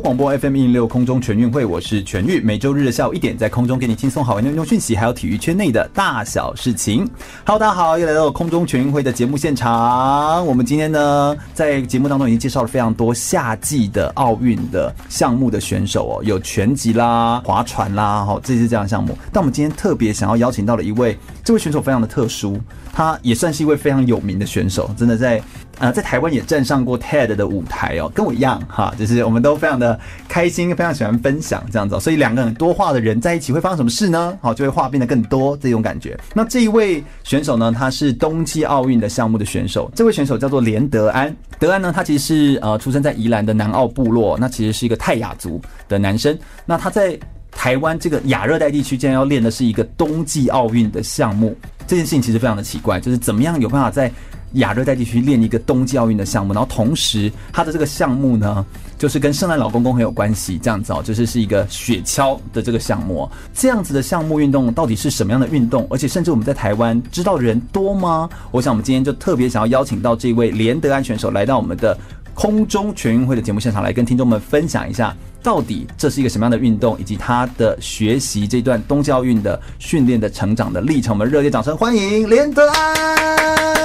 广播 FM 一零六空中全运会，我是全玉，每周日的下午一点，在空中给你轻松好玩的运动讯息，还有体育圈内的大小事情。Hello，大家好，又来到空中全运会的节目现场。我们今天呢，在节目当中已经介绍了非常多夏季的奥运的项目的选手哦，有拳击啦、划船啦，哈，这些这样的项目。但我们今天特别想要邀请到了一位，这位选手非常的特殊，他也算是一位非常有名的选手，真的在。呃，在台湾也站上过 TED 的舞台哦，跟我一样哈，就是我们都非常的开心，非常喜欢分享这样子，所以两个很多话的人在一起会发生什么事呢？好，就会话变得更多这种感觉。那这一位选手呢，他是冬季奥运的项目的选手，这位选手叫做连德安。德安呢，他其实是呃出生在宜兰的南澳部落，那其实是一个泰雅族的男生。那他在台湾这个亚热带地区，竟然要练的是一个冬季奥运的项目，这件事情其实非常的奇怪，就是怎么样有办法在亚热带地区练一个冬季奥运的项目，然后同时他的这个项目呢，就是跟圣诞老公公很有关系，这样子哦，就是是一个雪橇的这个项目，这样子的项目运动到底是什么样的运动？而且甚至我们在台湾知道的人多吗？我想我们今天就特别想要邀请到这位连德安选手来到我们的空中全运会的节目现场，来跟听众们分享一下，到底这是一个什么样的运动，以及他的学习这段冬季奥运的训练的成长的历程。我们热烈掌声欢迎连德安。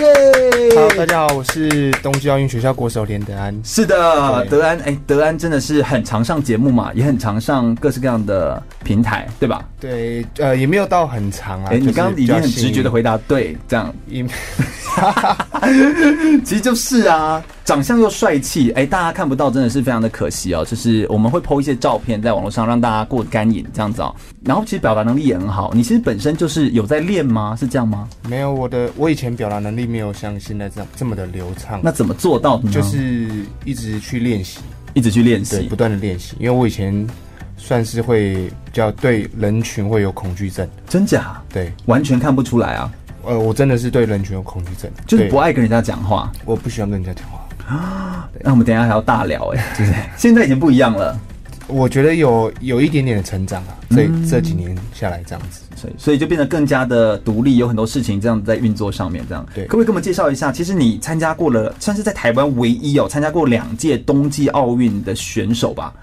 Yay! 好，大家好，我是冬季奥运学校国手连德安。是的，德安，哎、欸，德安真的是很常上节目嘛，也很常上各式各样的平台，对吧？对，呃，也没有到很长啊。哎、欸，你刚刚已经很直觉的回答对，这样，其实就是啊。长相又帅气，哎，大家看不到，真的是非常的可惜哦。就是我们会 po 一些照片在网络上，让大家过干瘾这样子哦。然后其实表达能力也很好，你其实本身就是有在练吗？是这样吗？没有，我的我以前表达能力没有像现在这样这么的流畅。那怎么做到的呢？就是一直去练习，一直去练习，不断的练习。因为我以前算是会比较对人群会有恐惧症，真假？对，完全看不出来啊。呃，我真的是对人群有恐惧症，就是不爱跟人家讲话，我不喜欢跟人家讲话。啊，那我们等一下还要大聊哎，就是 现在已经不一样了。我觉得有有一点点的成长啊，所以这几年下来这样子，所以所以就变得更加的独立，有很多事情这样在运作上面，这样对。可不可以给我们介绍一下？其实你参加过了，算是在台湾唯一有参加过两届冬季奥运的选手吧？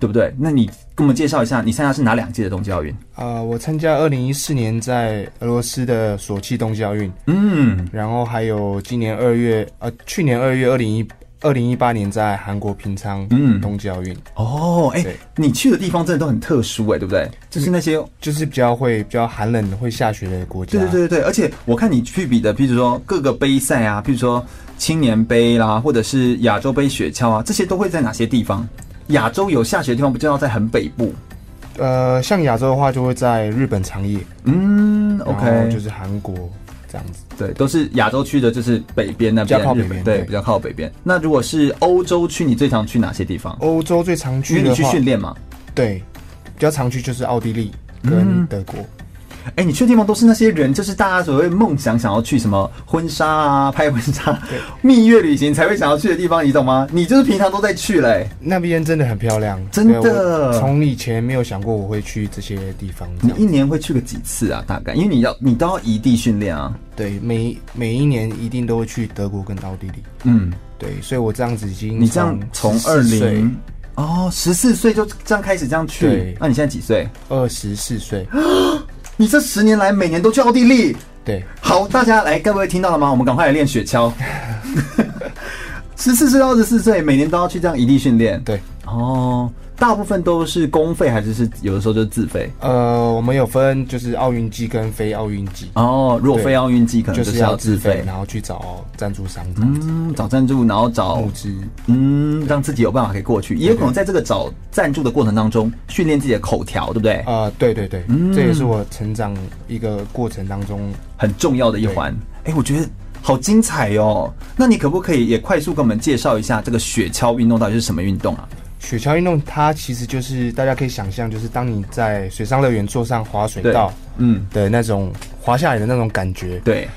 对不对？那你给我们介绍一下，你参加是哪两届的冬季奥运？啊、呃，我参加二零一四年在俄罗斯的索契冬季奥运，嗯，然后还有今年二月，呃，去年二月二零一二零一八年在韩国平昌，嗯，冬季奥运。哦，哎，你去的地方真的都很特殊，哎，对不对？就是那些，就是比较会比较寒冷、会下雪的国家。对对对对对，而且我看你去比的，譬如说各个杯赛啊，譬如说青年杯啦，或者是亚洲杯雪橇啊，这些都会在哪些地方？亚洲有下雪的地方，不就要在很北部？呃，像亚洲的话，就会在日本长野。嗯，OK，就是韩国这样子。对，都是亚洲区的，就是北边那边，比较靠北边。对，比较靠北边。那如果是欧洲区，你最常去哪些地方？欧洲最常去，因为你去训练嘛。对，比较常去就是奥地利跟德国。嗯哎、欸，你去的地方都是那些人，就是大家所谓梦想想要去什么婚纱啊、拍婚纱、蜜月旅行才会想要去的地方，你懂吗？你就是平常都在去嘞、欸。那边真的很漂亮，真的。从以前没有想过我会去这些地方。你一年会去个几次啊？大概？因为你要你都要异地训练啊。对，每每一年一定都会去德国跟奥地利。嗯，对，所以我这样子已经你这样从二零哦十四岁就这样开始这样去。对，那你现在几岁？二十四岁。你这十年来每年都去奥地利？对，好，大家来，各位听到了吗？我们赶快来练雪橇。十四岁到二十四岁，每年都要去这样异地训练。对，哦。大部分都是公费还是是有的时候就是自费？呃，我们有分就是奥运季跟非奥运季。哦，如果非奥运季可能就是要自费，然后去找赞助商。嗯，找赞助，然后找募资，嗯，让自己有办法可以过去。也有可能在这个找赞助的过程当中训练自己的口条，对不对？啊、呃，对对对，嗯，这也是我成长一个过程当中很重要的一环。哎，我觉得好精彩哦。那你可不可以也快速跟我们介绍一下这个雪橇运动到底是什么运动啊？雪橇运动它其实就是大家可以想象，就是当你在水上乐园坐上滑水道，嗯的那种滑下来的那种感觉，对。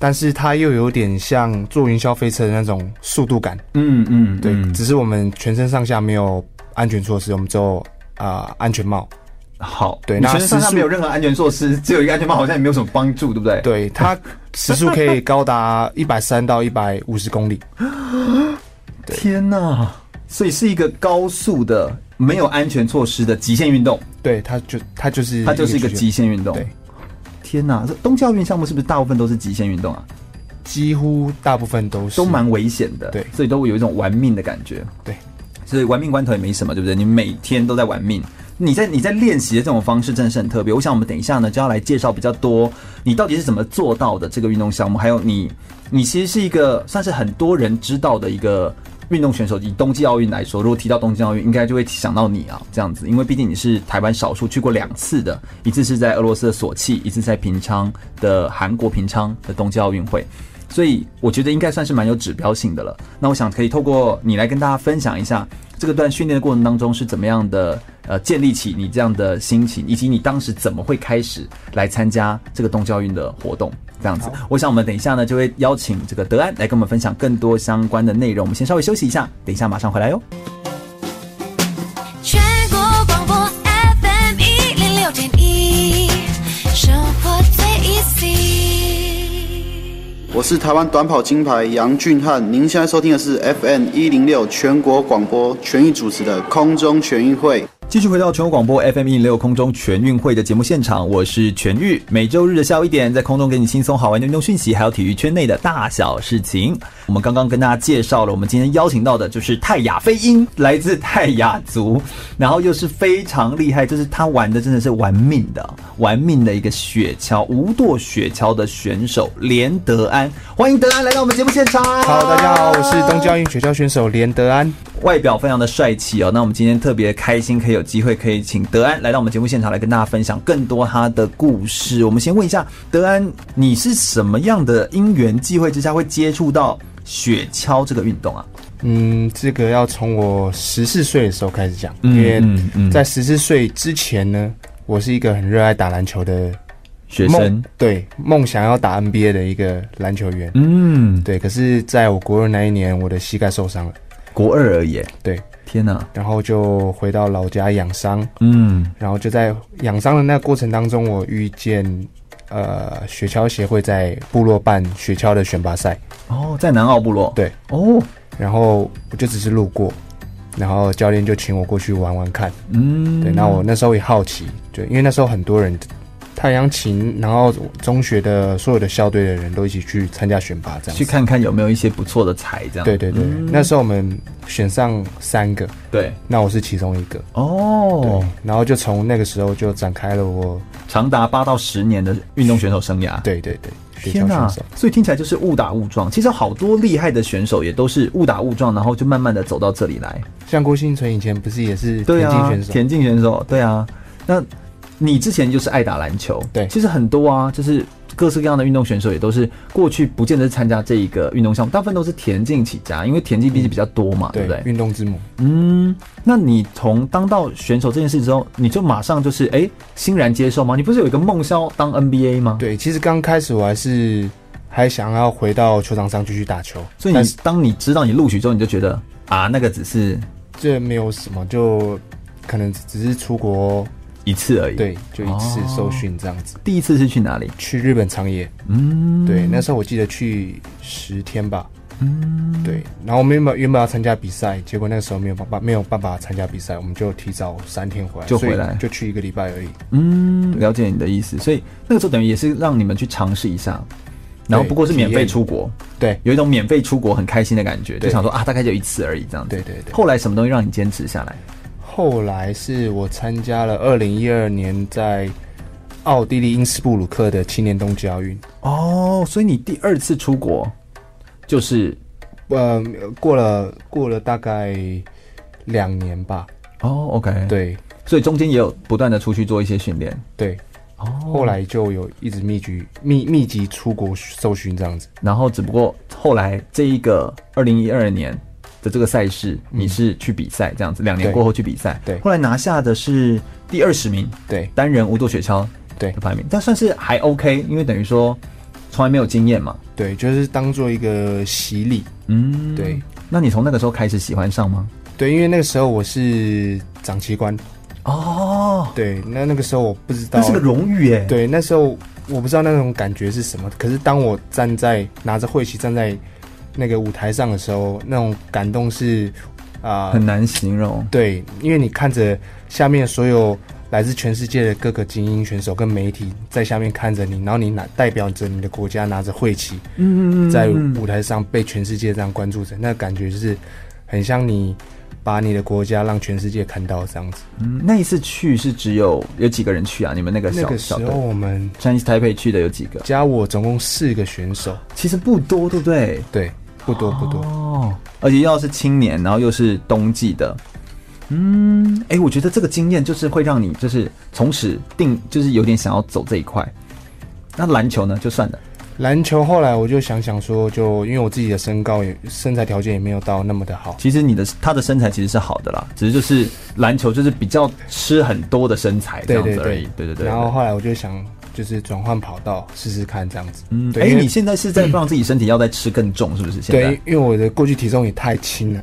但是它又有点像坐云霄飞车的那种速度感，嗯嗯，对。只是我们全身上下没有安全措施，我们只有啊安全帽。好，对，那全身上下没有任何安全措施，只有一个安全帽，好像也没有什么帮助，对不对？对，它时速可以高达一百三到一百五十公里。天哪！所以是一个高速的、没有安全措施的极限运动。对，它就它就是它就是一个极限运动。对，天哪！这冬季奥运项目是不是大部分都是极限运动啊？几乎大部分都是，都蛮危险的。对，所以都会有一种玩命的感觉。对，所以玩命关头也没什么，对不对？你每天都在玩命。你在你在练习的这种方式真的是很特别。我想我们等一下呢就要来介绍比较多，你到底是怎么做到的这个运动项目，还有你你其实是一个算是很多人知道的一个。运动选手，以冬季奥运来说，如果提到冬季奥运，应该就会想到你啊，这样子，因为毕竟你是台湾少数去过两次的，一次是在俄罗斯的索契，一次在平昌的韩国平昌的冬季奥运会，所以我觉得应该算是蛮有指标性的了。那我想可以透过你来跟大家分享一下，这个段训练的过程当中是怎么样的，呃，建立起你这样的心情，以及你当时怎么会开始来参加这个冬季奥运的活动。这样子，我想我们等一下呢，就会邀请这个德安来跟我们分享更多相关的内容。我们先稍微休息一下，等一下马上回来哟。是台湾短跑金牌杨俊翰，您现在收听的是 FM 一零六全国广播全域主持的空中全运会。继续回到全国广播 FM 一零六空中全运会的节目现场，我是全玉。每周日的下午一点，在空中给你轻松好玩的运动讯息，还有体育圈内的大小事情。我们刚刚跟大家介绍了，我们今天邀请到的就是泰雅飞鹰，来自泰雅族，然后又是非常厉害，就是他玩的真的是玩命的，玩命的一个雪橇无舵雪橇的选手连德安。欢迎德安来到我们节目现场。好，大家好，我是冬季奥运雪橇选手连德安。外表非常的帅气哦，那我们今天特别开心，可以有机会可以请德安来到我们节目现场来跟大家分享更多他的故事。我们先问一下德安，你是什么样的因缘际会之下会接触到雪橇这个运动啊？嗯，这个要从我十四岁的时候开始讲，因为在十四岁之前呢，我是一个很热爱打篮球的学生，对，梦想要打 NBA 的一个篮球员。嗯，对，可是在我国二那一年，我的膝盖受伤了。国二而已，对，天哪！然后就回到老家养伤，嗯，然后就在养伤的那个过程当中，我遇见呃雪橇协会在部落办雪橇的选拔赛，哦，在南澳部落，对，哦，然后我就只是路过，然后教练就请我过去玩玩看，嗯，对，那我那时候也好奇，对，因为那时候很多人。太阳琴，然后中学的所有的校队的人都一起去参加选拔，这样去看看有没有一些不错的才，这样。对对对，嗯、那时候我们选上三个，对，那我是其中一个。哦，对，然后就从那个时候就展开了我长达八到十年的运动选手生涯。对对对，天哪！所以听起来就是误打误撞。其实好多厉害的选手也都是误打误撞，然后就慢慢的走到这里来。像郭星存以前不是也是田径选手？田径选手，对啊，那。你之前就是爱打篮球，对，其实很多啊，就是各式各样的运动选手也都是过去不见得是参加这一个运动项目，大部分都是田径起家，因为田径毕竟比较多嘛，嗯、对不对？运动之母。嗯，那你从当到选手这件事之后，你就马上就是哎、欸、欣然接受吗？你不是有一个梦想要当 NBA 吗？对，其实刚开始我还是还想要回到球场上继续打球，所以你当你知道你录取之后，你就觉得啊，那个只是这没有什么，就可能只是出国。一次而已，对，就一次受训这样子。第一次是去哪里？去日本长野。嗯，对，那时候我记得去十天吧。嗯，对。然后我们原本原本要参加比赛，结果那个时候没有办法没有办法参加比赛，我们就提早三天回来，就回来就去一个礼拜而已。嗯，了解你的意思。所以那个时候等于也是让你们去尝试一下，然后不过是免费出国，对，有一种免费出国很开心的感觉，就想说啊，大概就一次而已这样子。对对对。后来什么东西让你坚持下来？后来是我参加了二零一二年在奥地利因斯布鲁克的青年冬季奥运。哦，所以你第二次出国就是呃过了过了大概两年吧。哦，OK，对，所以中间也有不断的出去做一些训练。对，哦，后来就有一直密集密密集出国受训这样子。然后只不过后来这一个二零一二年。的这个赛事，你是去比赛这样子，两年过后去比赛，对，后来拿下的是第二十名，对，单人无舵雪橇对的排名，但算是还 OK，因为等于说从来没有经验嘛，对，就是当做一个洗礼，嗯，对。那你从那个时候开始喜欢上吗？对，因为那个时候我是长旗官，哦，对，那那个时候我不知道，那是个荣誉耶，对，那时候我不知道那种感觉是什么，可是当我站在拿着会旗站在。那个舞台上的时候，那种感动是啊，呃、很难形容。对，因为你看着下面所有来自全世界的各个精英选手跟媒体在下面看着你，然后你拿代表着你的国家拿着会旗，嗯嗯嗯，在舞台上被全世界这样关注着，那个感觉就是很像你把你的国家让全世界看到这样子。嗯，那一次去是只有有几个人去啊？你们那个小那个时候我们 Chinese Taipei 去的有几个？加我总共四个选手，其实不多，对不对？对。不多不多哦，而且要是青年，然后又是冬季的，嗯，哎、欸，我觉得这个经验就是会让你就是从此定，就是有点想要走这一块。那篮球呢？就算了。篮球后来我就想想说，就因为我自己的身高也身材条件也没有到那么的好。其实你的他的身材其实是好的啦，只是就是篮球就是比较吃很多的身材这样子而已。对对对，对对对。然后后来我就想。就是转换跑道试试看这样子。嗯，哎、欸，你现在是在让自己身体要再吃更重，是不是？现在对，因为我的过去体重也太轻了。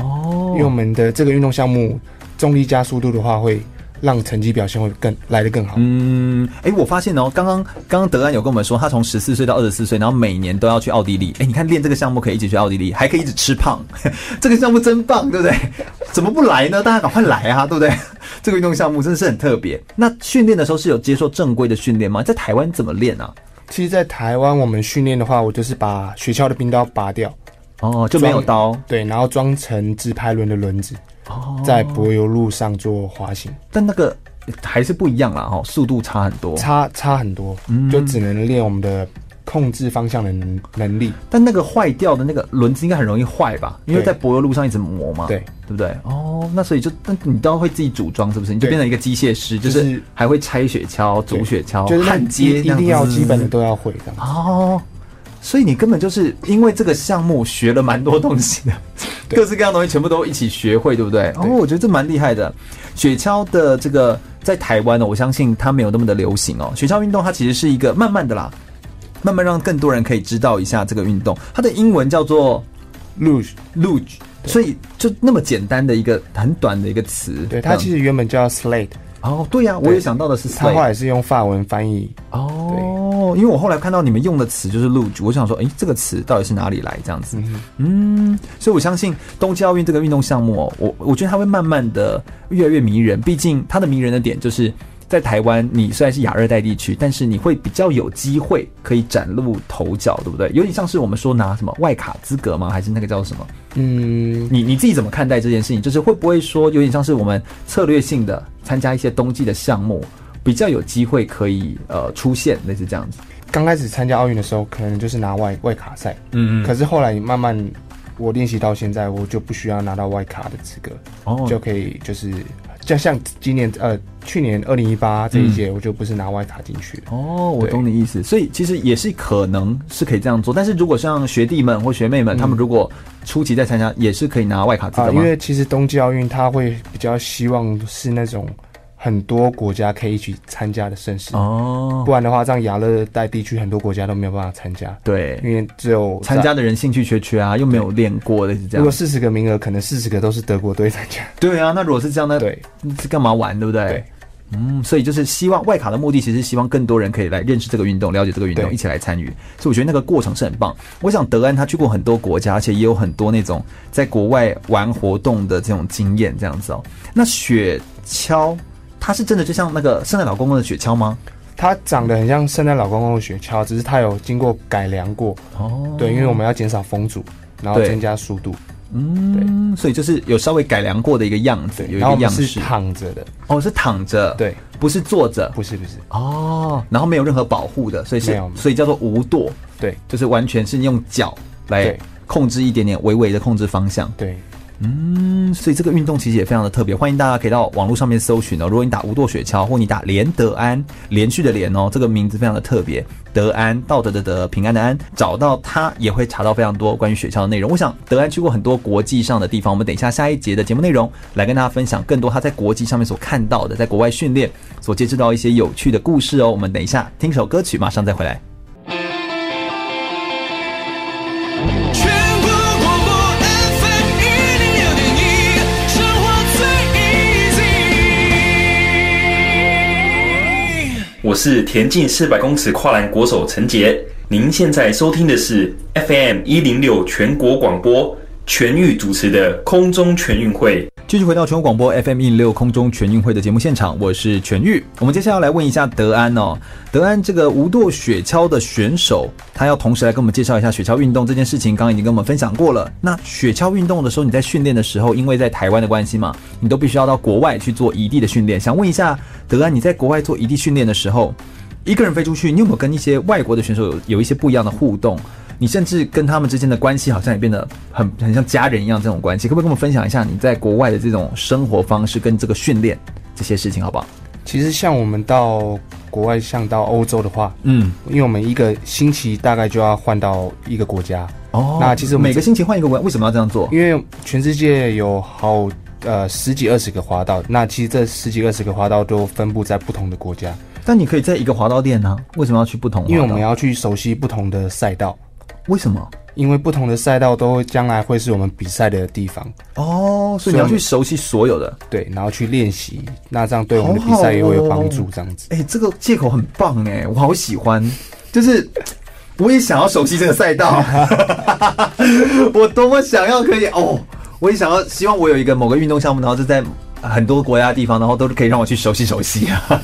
哦。因为我们的这个运动项目，重力加速度的话，会让成绩表现会更来得更好。嗯，哎、欸，我发现哦，刚刚刚刚德安有跟我们说，他从十四岁到二十四岁，然后每年都要去奥地利。哎、欸，你看练这个项目可以一起去奥地利，还可以一直吃胖，这个项目真棒，对不对？怎么不来呢？大家赶快来啊，对不对？这个运动项目真的是很特别。那训练的时候是有接受正规的训练吗？在台湾怎么练啊？其实，在台湾我们训练的话，我就是把雪橇的冰刀拔掉，哦，就没有刀，对，然后装成直排轮的轮子，哦，在柏油路上做滑行。但那个还是不一样啦，哦，速度差很多，差差很多，嗯，就只能练我们的。控制方向的能能力，但那个坏掉的那个轮子应该很容易坏吧？因为在柏油路上一直磨嘛，对对不对？哦，那所以就那你都要会自己组装，是不是？你就变成一个机械师，就是还会拆雪橇、组雪橇、就是焊接，一定要基本的都要会的哦。所以你根本就是因为这个项目学了蛮多东西的，各式各样东西全部都一起学会，对不对？哦，我觉得这蛮厉害的。雪橇的这个在台湾呢，我相信它没有那么的流行哦。雪橇运动它其实是一个慢慢的啦。慢慢让更多人可以知道一下这个运动，它的英文叫做 luge，luge，所以就那么简单的一个很短的一个词。对，它其实原本叫 sled。哦，对呀、啊，我也想到的是它后来是用法文翻译。哦，因为我后来看到你们用的词就是 luge，我想说，哎，这个词到底是哪里来？这样子，嗯，嗯，所以我相信冬季奥运这个运动项目哦，我我觉得它会慢慢的越来越迷人。毕竟它的迷人的点就是。在台湾，你虽然是亚热带地区，但是你会比较有机会可以崭露头角，对不对？有点像是我们说拿什么外卡资格吗？还是那个叫什么？嗯，你你自己怎么看待这件事情？就是会不会说有点像是我们策略性的参加一些冬季的项目，比较有机会可以呃出现类似这样子？刚开始参加奥运的时候，可能就是拿外外卡赛，嗯嗯。可是后来慢慢我练习到现在，我就不需要拿到外卡的资格，哦，就可以就是。就像今年呃，去年二零一八这一届，我就不是拿外卡进去了。哦，我懂你意思，所以其实也是可能是可以这样做。但是如果像学弟们或学妹们，嗯、他们如果初期在参加，也是可以拿外卡资格吗？因为其实冬季奥运他会比较希望是那种。很多国家可以一起参加的盛事哦，不然的话，这样亚热带地区很多国家都没有办法参加。对，因为只有参加的人兴趣缺缺啊，又没有练过的是这样。如果四十个名额，可能四十个都是德国队参加。对啊，那如果是这样，那对是干嘛玩，对不对？对，嗯，所以就是希望外卡的目的，其实是希望更多人可以来认识这个运动，了解这个运动，一起来参与。所以我觉得那个过程是很棒。我想德安他去过很多国家，而且也有很多那种在国外玩活动的这种经验，这样子哦。那雪橇。它是真的就像那个圣诞老公公的雪橇吗？它长得很像圣诞老公公的雪橇，只是它有经过改良过。哦，对，因为我们要减少风阻，然后增加速度。嗯，对，所以就是有稍微改良过的一个样子，有一个样式。是躺着的哦，是躺着，对，不是坐着，不是不是。哦，然后没有任何保护的，所以是，所以叫做无舵。对，就是完全是用脚来控制一点点微微的控制方向。对。嗯，所以这个运动其实也非常的特别，欢迎大家可以到网络上面搜寻哦。如果你打无舵雪橇，或你打连德安，连续的连哦，这个名字非常的特别。德安，道德的德，平安的安，找到他也会查到非常多关于雪橇的内容。我想德安去过很多国际上的地方，我们等一下下一节的节目内容来跟大家分享更多他在国际上面所看到的，在国外训练所接触到一些有趣的故事哦。我们等一下听首歌曲，马上再回来。我是田径四百公尺跨栏国手陈杰，您现在收听的是 FM 一零六全国广播全域主持的空中全运会。继续回到全国广播 FM 一零六空中全运会的节目现场，我是全玉。我们接下来要来问一下德安哦，德安这个无舵雪橇的选手，他要同时来跟我们介绍一下雪橇运动这件事情。刚刚已经跟我们分享过了。那雪橇运动的时候，你在训练的时候，因为在台湾的关系嘛，你都必须要到国外去做异地的训练。想问一下德安，你在国外做异地训练的时候，一个人飞出去，你有没有跟一些外国的选手有有一些不一样的互动？你甚至跟他们之间的关系好像也变得很很像家人一样，这种关系，可不可以跟我们分享一下你在国外的这种生活方式跟这个训练这些事情，好不好？其实像我们到国外，像到欧洲的话，嗯，因为我们一个星期大概就要换到一个国家哦。那其实每个星期换一个国家，为什么要这样做？因为全世界有好呃十几二十个滑道，那其实这十几二十个滑道都分布在不同的国家。但你可以在一个滑道店呢？为什么要去不同？因为我们要去熟悉不同的赛道。为什么？因为不同的赛道都将来会是我们比赛的地方哦，所以你要去熟悉所有的，对，然后去练习，那这样对我们的比赛也会有帮助。这样子，哎、哦欸，这个借口很棒哎，我好喜欢，就是我也想要熟悉这个赛道，我多么想要可以哦，我也想要，希望我有一个某个运动项目，然后就在很多国家的地方，然后都是可以让我去熟悉熟悉啊。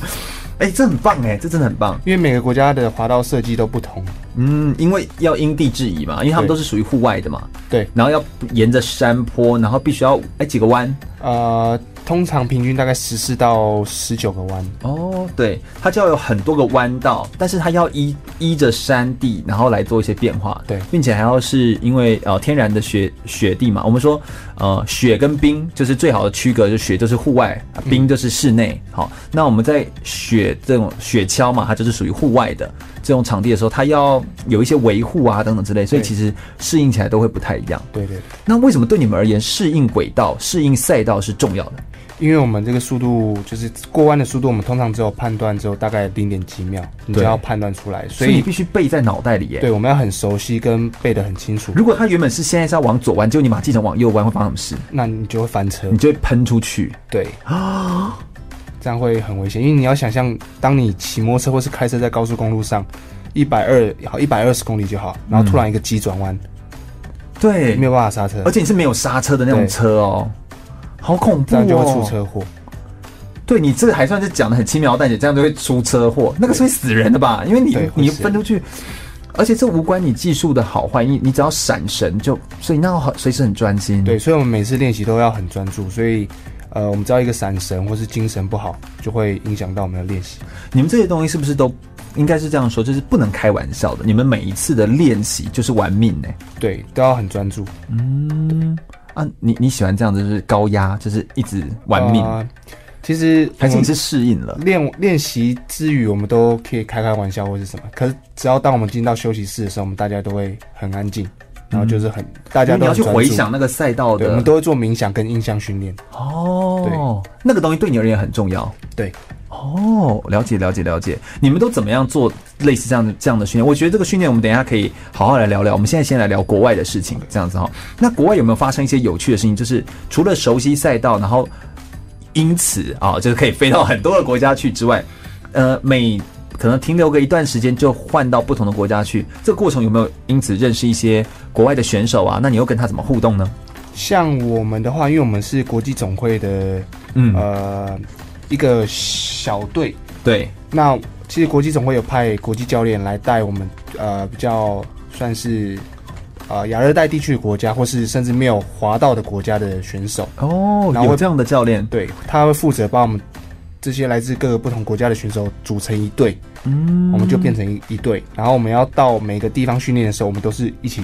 哎、欸，这很棒哎，这真的很棒，因为每个国家的滑道设计都不同。嗯，因为要因地制宜嘛，因为他们都是属于户外的嘛。对，然后要沿着山坡，然后必须要哎几个弯。呃，通常平均大概十四到十九个弯。哦，对，它就要有很多个弯道，但是它要依依着山地，然后来做一些变化。对，并且还要是因为呃天然的雪雪地嘛，我们说呃雪跟冰就是最好的区隔，就雪就是户外，冰就是室内。嗯、好，那我们在雪这种雪橇嘛，它就是属于户外的这种场地的时候，它要有一些维护啊等等之类，所以其实适应起来都会不太一样。对对。那为什么对你们而言，适应轨道、适应赛道是重要的？因为我们这个速度就是过弯的速度，我们通常只有判断只有大概零点几秒，你就要判断出来，所以，你必须背在脑袋里耶。对，我们要很熟悉跟背得很清楚。如果他原本是现在是要往左弯，结果你把它记成往右弯，会发生什么事？那你就会翻车，你就会喷出去。对啊，这样会很危险，因为你要想象，当你骑摩托车或是开车在高速公路上，一百二好一百二十公里就好，然后突然一个急转弯，对，没有办法刹车，而且你是没有刹车的那种车哦。好恐怖哦！这样就会出车祸。对，你这个还算是讲的很轻描淡写，这样就会出车祸，那个是会死人的吧？因为你你分出去，而且这无关你技术的好坏，你你只要闪神就，所以那随时很专心。对，所以我们每次练习都要很专注，所以呃，我们知道一个闪神或是精神不好，就会影响到我们的练习。你们这些东西是不是都应该是这样说？就是不能开玩笑的，你们每一次的练习就是玩命呢？对，都要很专注。嗯。啊，你你喜欢这样子，就是高压，就是一直玩命。呃、其实还是你是适应了。练练习之余，我们都可以开开玩笑或是什么。可是只要当我们进到休息室的时候，我们大家都会很安静，然后就是很、嗯、大家都要去回想那个赛道的。我们都会做冥想跟印象训练。哦，对，那个东西对你而言很重要。对。哦，了解了解了解，你们都怎么样做类似这样的这样的训练？我觉得这个训练我们等一下可以好好来聊聊。我们现在先来聊国外的事情，这样子哈。那国外有没有发生一些有趣的事情？就是除了熟悉赛道，然后因此啊，就是可以飞到很多个国家去之外，呃，每可能停留个一段时间就换到不同的国家去，这个过程有没有因此认识一些国外的选手啊？那你又跟他怎么互动呢？像我们的话，因为我们是国际总会的，嗯呃。一个小队，对，那其实国际总会有派国际教练来带我们，呃，比较算是呃亚热带地区的国家，或是甚至没有滑道的国家的选手哦，然后有这样的教练，对，他会负责帮我们这些来自各个不同国家的选手组成一队，嗯，我们就变成一一队，然后我们要到每个地方训练的时候，我们都是一起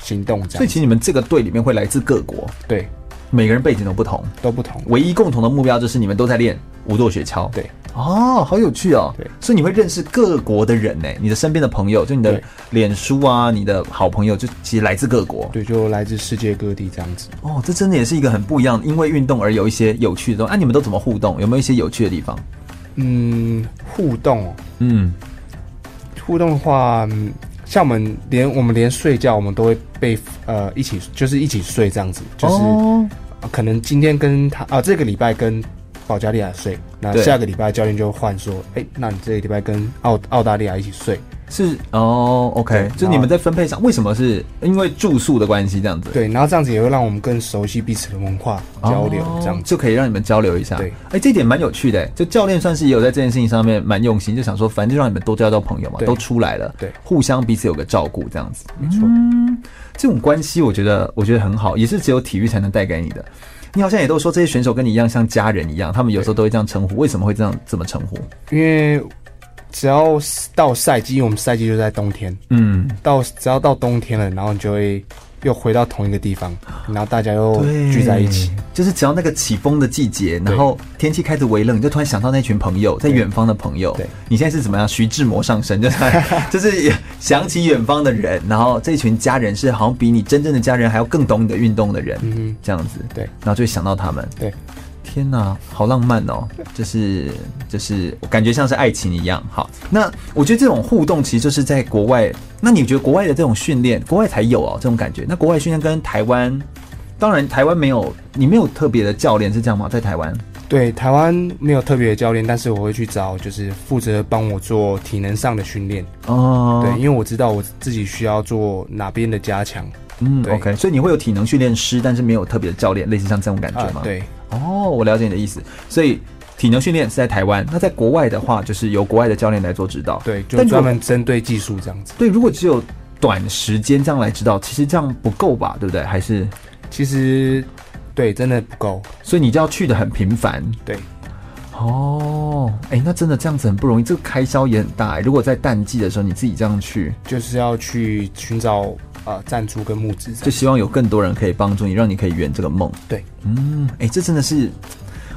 行动这样，所以其实你们这个队里面会来自各国，对。每个人背景都不同，都不同，唯一共同的目标就是你们都在练五座雪橇。对，哦，好有趣哦。对，所以你会认识各国的人呢，你的身边的朋友，就你的脸书啊，你的好朋友，就其实来自各国。对，就来自世界各地这样子。哦，这真的也是一个很不一样，因为运动而有一些有趣的东西。啊，你们都怎么互动？有没有一些有趣的地方？嗯，互动，嗯，互动的话。嗯像我们连我们连睡觉，我们都会被呃一起就是一起睡这样子，就是、哦、可能今天跟他啊、呃、这个礼拜跟保加利亚睡，那下个礼拜教练就换说，哎、欸，那你这个礼拜跟澳澳大利亚一起睡。是哦，OK，就你们在分配上为什么是因为住宿的关系这样子？对，然后这样子也会让我们更熟悉彼此的文化交流，这样、哦、就可以让你们交流一下。对，哎、欸，这一点蛮有趣的，就教练算是也有在这件事情上面蛮用心，就想说反正就让你们多交交朋友嘛，都出来了，对，互相彼此有个照顾这样子，没错。嗯，这种关系我觉得我觉得很好，也是只有体育才能带给你的。你好像也都说这些选手跟你一样像家人一样，他们有时候都会这样称呼，为什么会这样这么称呼？因为。只要到赛季，因为我们赛季就在冬天，嗯，到只要到冬天了，然后你就会又回到同一个地方，然后大家又聚在一起，就是只要那个起风的季节，然后天气开始微冷，你就突然想到那群朋友在远方的朋友。对，你现在是怎么样？徐志摩上身，就是 就是想起远方的人，然后这群家人是好像比你真正的家人还要更懂你的运动的人，嗯，这样子，对，然后就会想到他们，对。天呐，好浪漫哦！就是就是，我感觉像是爱情一样。好，那我觉得这种互动其实就是在国外。那你觉得国外的这种训练，国外才有哦这种感觉？那国外训练跟台湾，当然台湾没有，你没有特别的教练是这样吗？在台湾？对，台湾没有特别的教练，但是我会去找，就是负责帮我做体能上的训练哦。对，因为我知道我自己需要做哪边的加强。嗯，OK，所以你会有体能训练师，但是没有特别的教练，类似像这种感觉吗？呃、对。哦，我了解你的意思。所以体能训练是在台湾，那在国外的话，就是由国外的教练来做指导。对，就专门针对技术这样子。对，如果只有短时间这样来指导，其实这样不够吧？对不对？还是其实对，真的不够。所以你就要去的很频繁。对。哦，哎，那真的这样子很不容易，这个开销也很大。如果在淡季的时候你自己这样去，就是要去寻找。呃，赞助跟募资，就希望有更多人可以帮助你，让你可以圆这个梦。对，嗯，哎、欸，这真的是，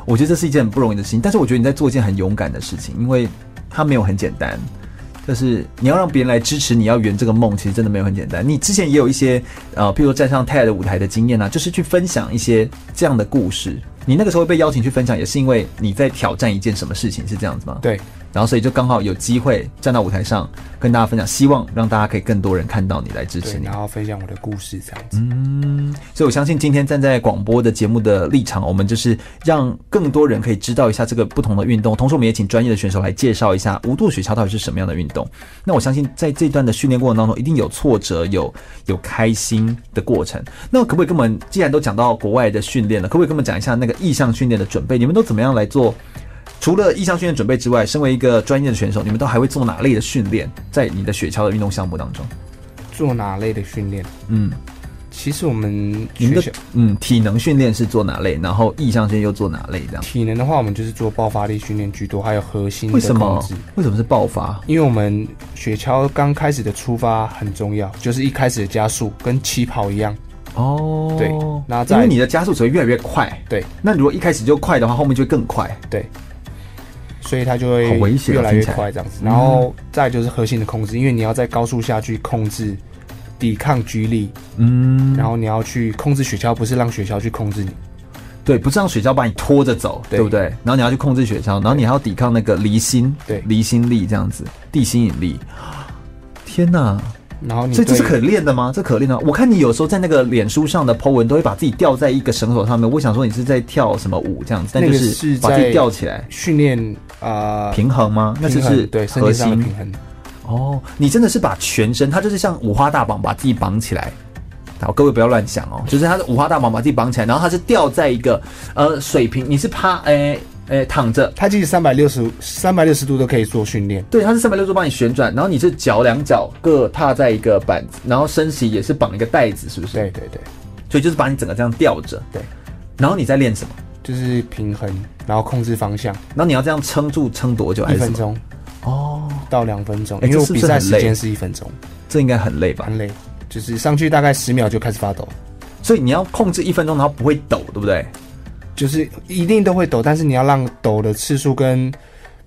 我觉得这是一件很不容易的事情。但是我觉得你在做一件很勇敢的事情，因为它没有很简单。就是你要让别人来支持你，要圆这个梦，其实真的没有很简单。你之前也有一些呃，譬如说站上 TED 舞台的经验啊，就是去分享一些这样的故事。你那个时候被邀请去分享，也是因为你在挑战一件什么事情，是这样子吗？对。然后，所以就刚好有机会站到舞台上跟大家分享，希望让大家可以更多人看到你来支持你，然后分享我的故事这样子。嗯，所以我相信今天站在广播的节目的立场，我们就是让更多人可以知道一下这个不同的运动，同时我们也请专业的选手来介绍一下无舵雪橇到底是什么样的运动。那我相信在这段的训练过程当中，一定有挫折，有有开心的过程。那可不可以跟我们，既然都讲到国外的训练了，可不可以跟我们讲一下那个意向训练的准备？你们都怎么样来做？除了意向训练准备之外，身为一个专业的选手，你们都还会做哪类的训练？在你的雪橇的运动项目当中，做哪类的训练？嗯，其实我们你们的嗯体能训练是做哪类？然后意向训练又做哪类？这样体能的话，我们就是做爆发力训练居多，还有核心。为什么？为什么是爆发？因为我们雪橇刚开始的出发很重要，就是一开始的加速跟起跑一样。哦，对，那因为你的加速只会越来越快。对，那如果一开始就快的话，后面就会更快。对。所以它就会越来越快这样子，然后再就是核心的控制，因为你要在高速下去控制抵抗居力，嗯，然后你要去控制雪橇，不是让雪橇去控制你，对，不是让雪橇把你拖着走，对。不对？然后你要去控制雪橇，然后你还要抵抗那个离心，对，离心力这样子，地心引力，天哪！然后你，所以这是可练的吗？这可练的吗？我看你有时候在那个脸书上的 po 文，都会把自己吊在一个绳索上面。我想说你是在跳什么舞这样子，但就是把自己吊起来训练啊平衡吗？那就是对核心平衡。哦，你真的是把全身，它就是像五花大绑，把自己绑起来。好，各位不要乱想哦，就是它是五花大绑，把自己绑起来，然后它是吊在一个呃水平，你是趴诶。欸哎、欸，躺着，它其实三百六十三百六十度都可以做训练。对，它是三百六十度帮你旋转，然后你是脚两脚各踏在一个板子，然后身体也是绑一个带子，是不是？对对对，所以就是把你整个这样吊着。对，然后你在练什么？就是平衡，然后控制方向。然后你要这样撑住，撑多久？一分钟。哦，到两分钟。因为我比赛时间是一分钟，这应该很累吧？很累，就是上去大概十秒就开始发抖。所以你要控制一分钟，然后不会抖，对不对？就是一定都会抖，但是你要让抖的次数跟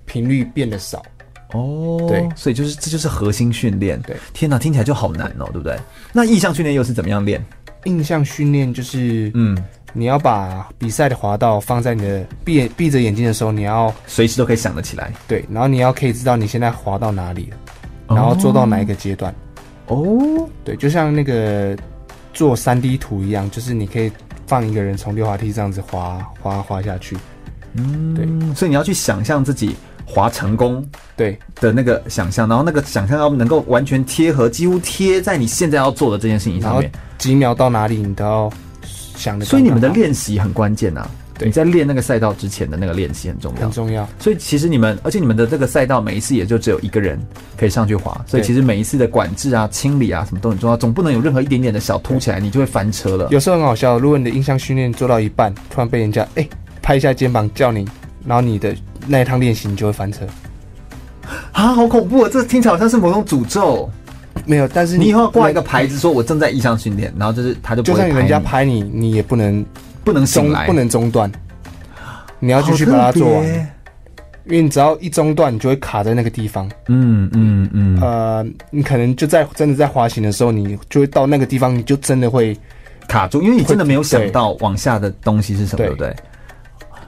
频率变得少。哦，对，所以就是这就是核心训练。对，天哪，听起来就好难哦，对不对？那意象训练又是怎么样练？印象训练就是，嗯，你要把比赛的滑道放在你的闭眼闭着眼睛的时候，你要随时都可以想得起来。对，然后你要可以知道你现在滑到哪里了，然后做到哪一个阶段。哦，对，就像那个做三 D 图一样，就是你可以放一个人从溜滑梯这样子滑滑滑下去。嗯，对，所以你要去想象自己。滑成功，对的那个想象，然后那个想象要能够完全贴合，几乎贴在你现在要做的这件事情上面。几秒到哪里，你都要想的。所以你们的练习很关键啊！对，你在练那个赛道之前的那个练习很重要，很重要。所以其实你们，而且你们的这个赛道每一次也就只有一个人可以上去滑，所以其实每一次的管制啊、清理啊什么都很重要，总不能有任何一点点的小凸起来，你就会翻车了。有时候很好笑，如果你的音箱训练做到一半，突然被人家哎、欸、拍一下肩膀叫你，然后你的。那一趟练习你就会翻车啊！好恐怖啊！这听起来好像是某种诅咒。没有，但是你以后挂一个牌子，说我正在意向训练，然后就是他就不会你。就算人家拍你，你也不能不能中不能中断，你要继续把它做完。因为你只要一中断，你就会卡在那个地方。嗯嗯嗯。呃，你可能就在真的在滑行的时候，你就会到那个地方，你就真的会卡住，因为你真的没有想到往下的东西是什么，对不对？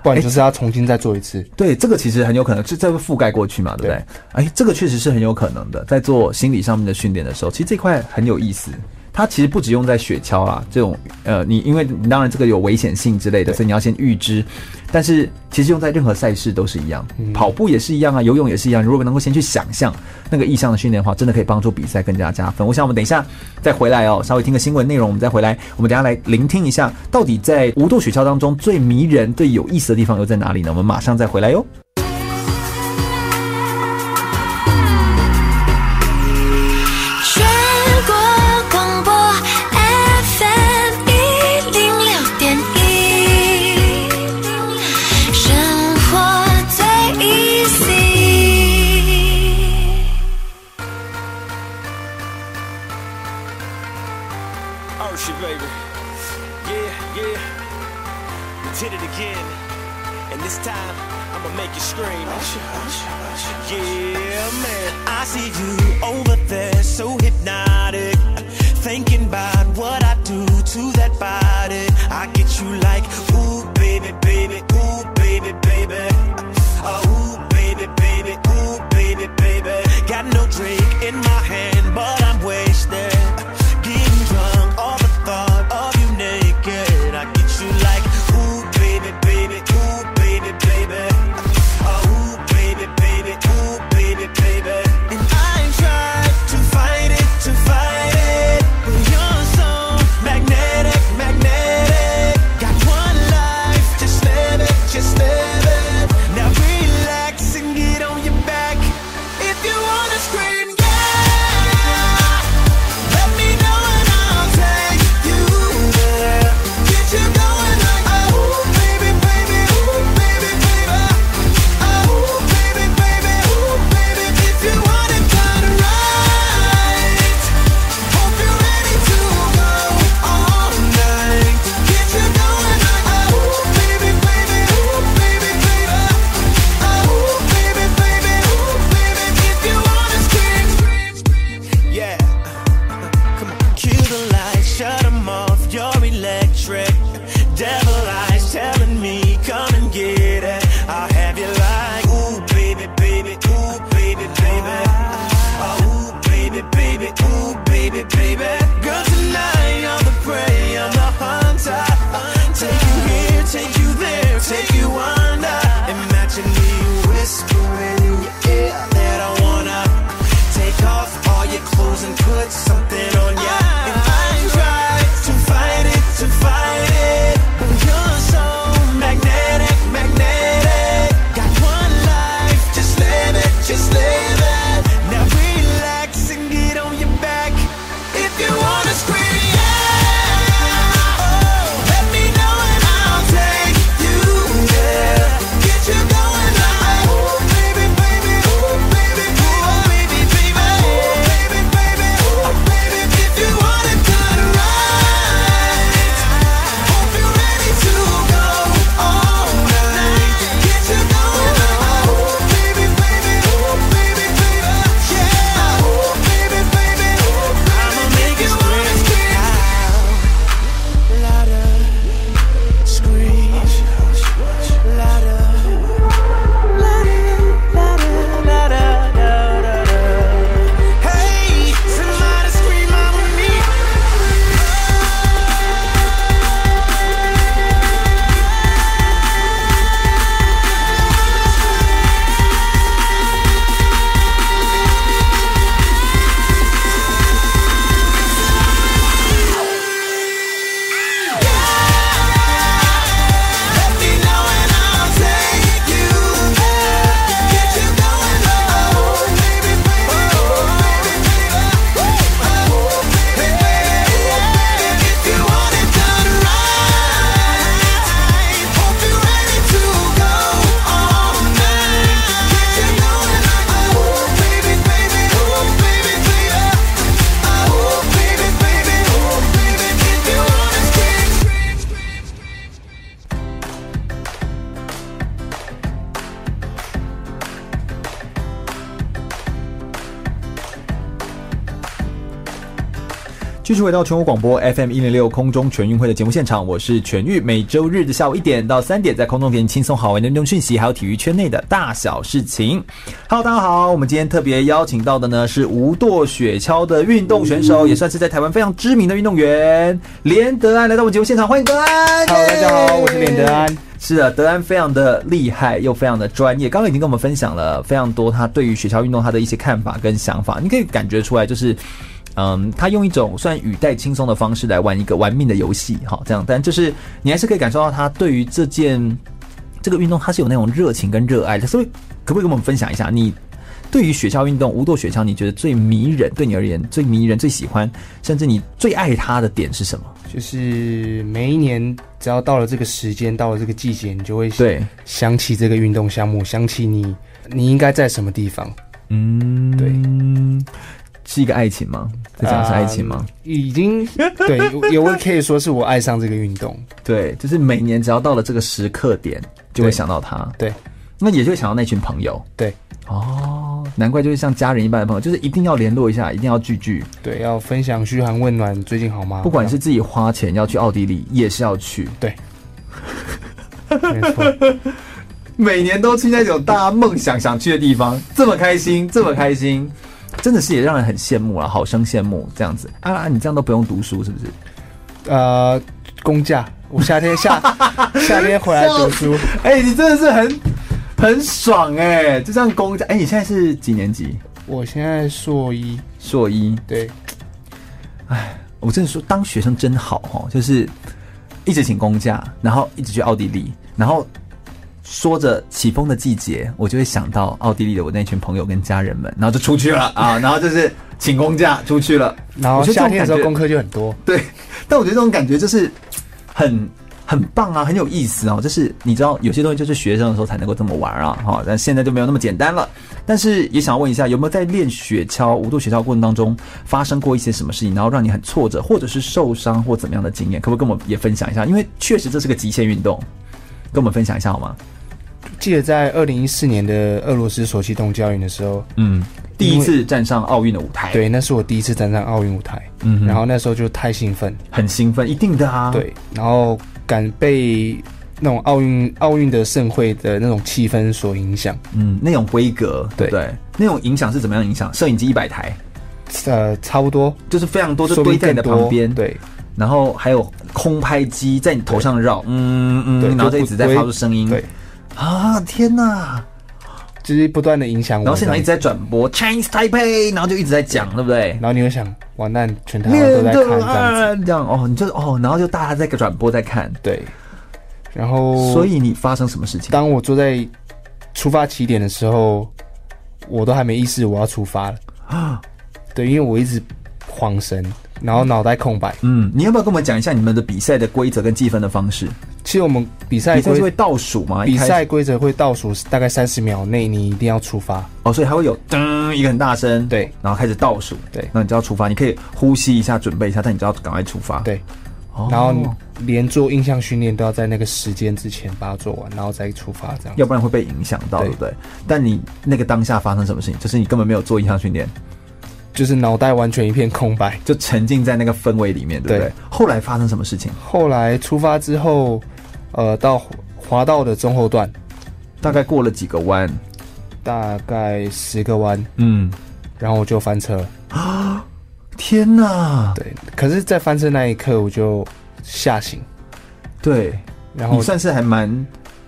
不然就是要重新再做一次。对，这个其实很有可能这这个覆盖过去嘛，对不对？哎，这个确实是很有可能的。在做心理上面的训练的时候，其实这块很有意思。它其实不只用在雪橇啦，这种呃，你因为你当然这个有危险性之类的，所以你要先预知。但是其实用在任何赛事都是一样，跑步也是一样啊，游泳也是一样。如果能够先去想象那个意向的训练的话，真的可以帮助比赛更加加分。我想我们等一下再回来哦，稍微听个新闻内容，我们再回来，我们等下来聆听一下，到底在无舵雪橇当中最迷人、最有意思的地方又在哪里呢？我们马上再回来哟。继续回到全国广播 FM 一零六空中全运会的节目现场，我是全玉。每周日的下午一点到三点，在空中给你轻松好玩的运动讯息，还有体育圈内的大小事情。Hello，大家好，我们今天特别邀请到的呢是无舵雪橇的运动选手，也算是在台湾非常知名的运动员连德安来到我们节目现场，欢迎德安。Hello，大家好，我是连德安。是啊，德安非常的厉害，又非常的专业。刚刚已经跟我们分享了非常多他对于雪橇运动他的一些看法跟想法，你可以感觉出来，就是。嗯，他用一种算语带轻松的方式来玩一个玩命的游戏，哈，这样，但就是你还是可以感受到他对于这件这个运动，他是有那种热情跟热爱的。所以，可不可以跟我们分享一下，你对于雪橇运动、无舵雪橇，你觉得最迷人？对你而言，最迷人、最喜欢，甚至你最爱它的点是什么？就是每一年只要到了这个时间，到了这个季节，你就会对想起这个运动项目，想起你你应该在什么地方？嗯，对。是一个爱情吗？这讲是爱情吗？呃、已经 对，有可以说是我爱上这个运动。对，就是每年只要到了这个时刻点，就会想到他。对，那也就会想到那群朋友。对，哦，难怪就是像家人一般的朋友，就是一定要联络一下，一定要聚聚。对，要分享嘘寒问暖，最近好吗？不管是自己花钱要去奥地利，也是要去。对，没错，每年都去那种大家梦想想去的地方，这么开心，这么开心。真的是也让人很羡慕啊，好生羡慕这样子啊！你这样都不用读书是不是？呃，公假，我夏天夏 夏天回来读书。哎、欸，你真的是很很爽哎、欸！就这样公假。哎、欸，你现在是几年级？我现在硕一，硕一。对。哎，我真的说当学生真好哦，就是一直请公假，然后一直去奥地利，然后。说着起风的季节，我就会想到奥地利的我那群朋友跟家人们，然后就出去了啊，然后就是请公假出去了。然后夏天的时候功课就很多，对。但我觉得这种感觉就是很很棒啊，很有意思哦。就是你知道有些东西就是学生的时候才能够这么玩啊，哈，但现在就没有那么简单了。但是也想要问一下，有没有在练雪橇、无度雪橇过程当中发生过一些什么事情，然后让你很挫折，或者是受伤或怎么样的经验？可不可以跟我们也分享一下？因为确实这是个极限运动，跟我们分享一下好吗？记得在二零一四年的俄罗斯索契冬奥运的时候，嗯，第一次站上奥运的舞台，对，那是我第一次站上奥运舞台，嗯，然后那时候就太兴奋，很兴奋，一定的啊，对，然后敢被那种奥运奥运的盛会的那种气氛所影响，嗯，那种规格，对。对，那种影响是怎么样影响？摄影机一百台，呃，差不多，就是非常多，就堆在你的旁边，对，然后还有空拍机在你头上绕，嗯嗯，然后就一直在发出声音，对。啊天呐，就是不断的影响我，然后现场一直在转播 Chinese Taipei，然后就一直在讲，对不对？然后你会想，完蛋，全台湾都在看这样子，这样哦，你就哦，然后就大家在个转播在看，对。然后，所以你发生什么事情？当我坐在出发起点的时候，我都还没意识我要出发了啊。对，因为我一直晃神，然后脑袋空白。嗯，你要不要跟我们讲一下你们的比赛的规则跟计分的方式？其实我们比赛比赛是会倒数吗？比赛规则会倒数，大概三十秒内你一定要出发哦，所以还会有噔一个很大声，对，然后开始倒数，对，那你就要出发，你可以呼吸一下，准备一下，但你就要赶快出发，对，然后连做印象训练都要在那个时间之前把它做完，然后再出发，这样，要不然会被影响到，对不对？但你那个当下发生什么事情？就是你根本没有做印象训练，就是脑袋完全一片空白，就沉浸在那个氛围里面，对不对？后来发生什么事情？后来出发之后。呃，到滑道的中后段，大概过了几个弯，大概十个弯，嗯，然后我就翻车啊！天哪！对，可是，在翻车那一刻，我就吓醒。对，然后你算是还蛮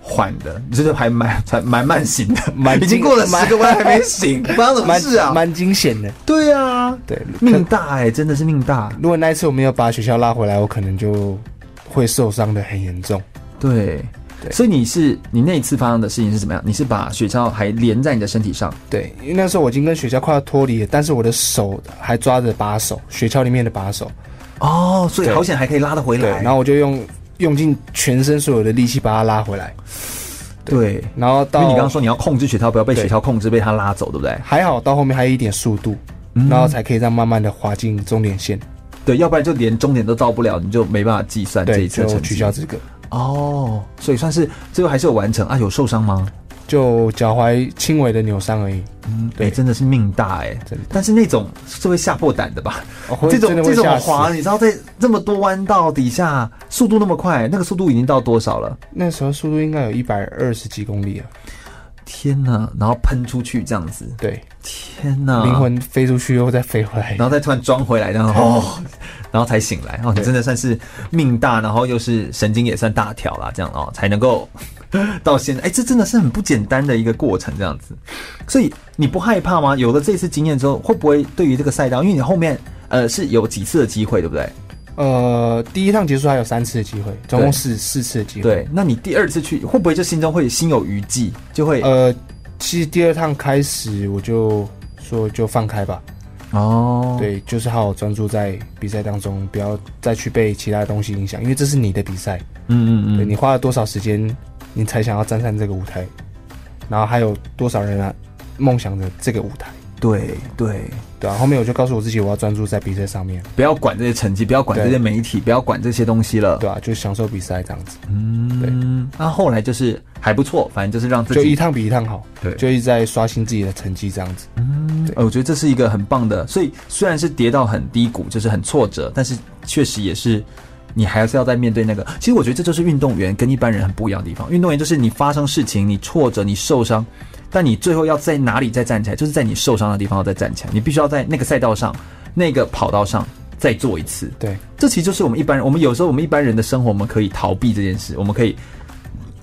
缓的，就是还蛮才蛮慢醒的，蛮已经过了十个弯还没醒，不知道怎么事啊，蛮惊险的。对啊，对，命大哎、欸，真的是命大。如果那一次我没有把雪橇拉回来，我可能就会受伤的很严重。对，对，所以你是你那一次发生的事情是怎么样？你是把雪橇还连在你的身体上？对，因为那时候我已经跟雪橇快要脱离了，但是我的手还抓着把手，雪橇里面的把手。哦，所以好险还可以拉得回来。然后我就用用尽全身所有的力气把它拉回来。对，对，然后到因为你刚刚说你要控制雪橇，不要被雪橇控制被它拉走，对不对？还好到后面还有一点速度，嗯、然后才可以再慢慢的滑进终点线。对，要不然就连终点都到不了，你就没办法计算这一次成绩。取消这个。哦，所以算是最后还是有完成啊？有受伤吗？就脚踝轻微的扭伤而已。嗯，对对，真的是命大哎、真的但是那种是会吓破胆的吧？哦这种这种滑，你知道在这么多弯道底下，速度那么快，那个速度已经到多少了？那时候速度应该有一百二十几公里啊。天哪！然后喷出去这样子，对，天哪！灵魂飞出去又再飞回来，然后再突然装回来，然后哦，然后才醒来哦，你真的算是命大，然后又是神经也算大条啦，这样哦才能够 到现在，哎，这真的是很不简单的一个过程，这样子。所以你不害怕吗？有了这次经验之后，会不会对于这个赛道，因为你后面呃是有几次的机会，对不对？呃，第一趟结束还有三次的机会，总共是四次的机会。对，那你第二次去会不会就心中会心有余悸，就会呃，其实第二趟开始我就说就放开吧。哦，对，就是好好专注在比赛当中，不要再去被其他东西影响，因为这是你的比赛。嗯嗯嗯，对你花了多少时间，你才想要站上这个舞台，然后还有多少人啊梦想着这个舞台。对对对啊，后面我就告诉我自己，我要专注在比赛上面，不要管这些成绩，不要管这些媒体，不要管这些东西了。对啊，就享受比赛这样子。嗯，对。那后来就是还不错，反正就是让自己就一趟比一趟好，对，就一直在刷新自己的成绩这样子。嗯，呃，我觉得这是一个很棒的。所以虽然是跌到很低谷，就是很挫折，但是确实也是你还是要在面对那个。其实我觉得这就是运动员跟一般人很不一样的地方。运动员就是你发生事情，你挫折，你受伤。但你最后要在哪里再站起来？就是在你受伤的地方要再站起来。你必须要在那个赛道上、那个跑道上再做一次。对，这其实就是我们一般人。我们有时候我们一般人的生活，我们可以逃避这件事。我们可以，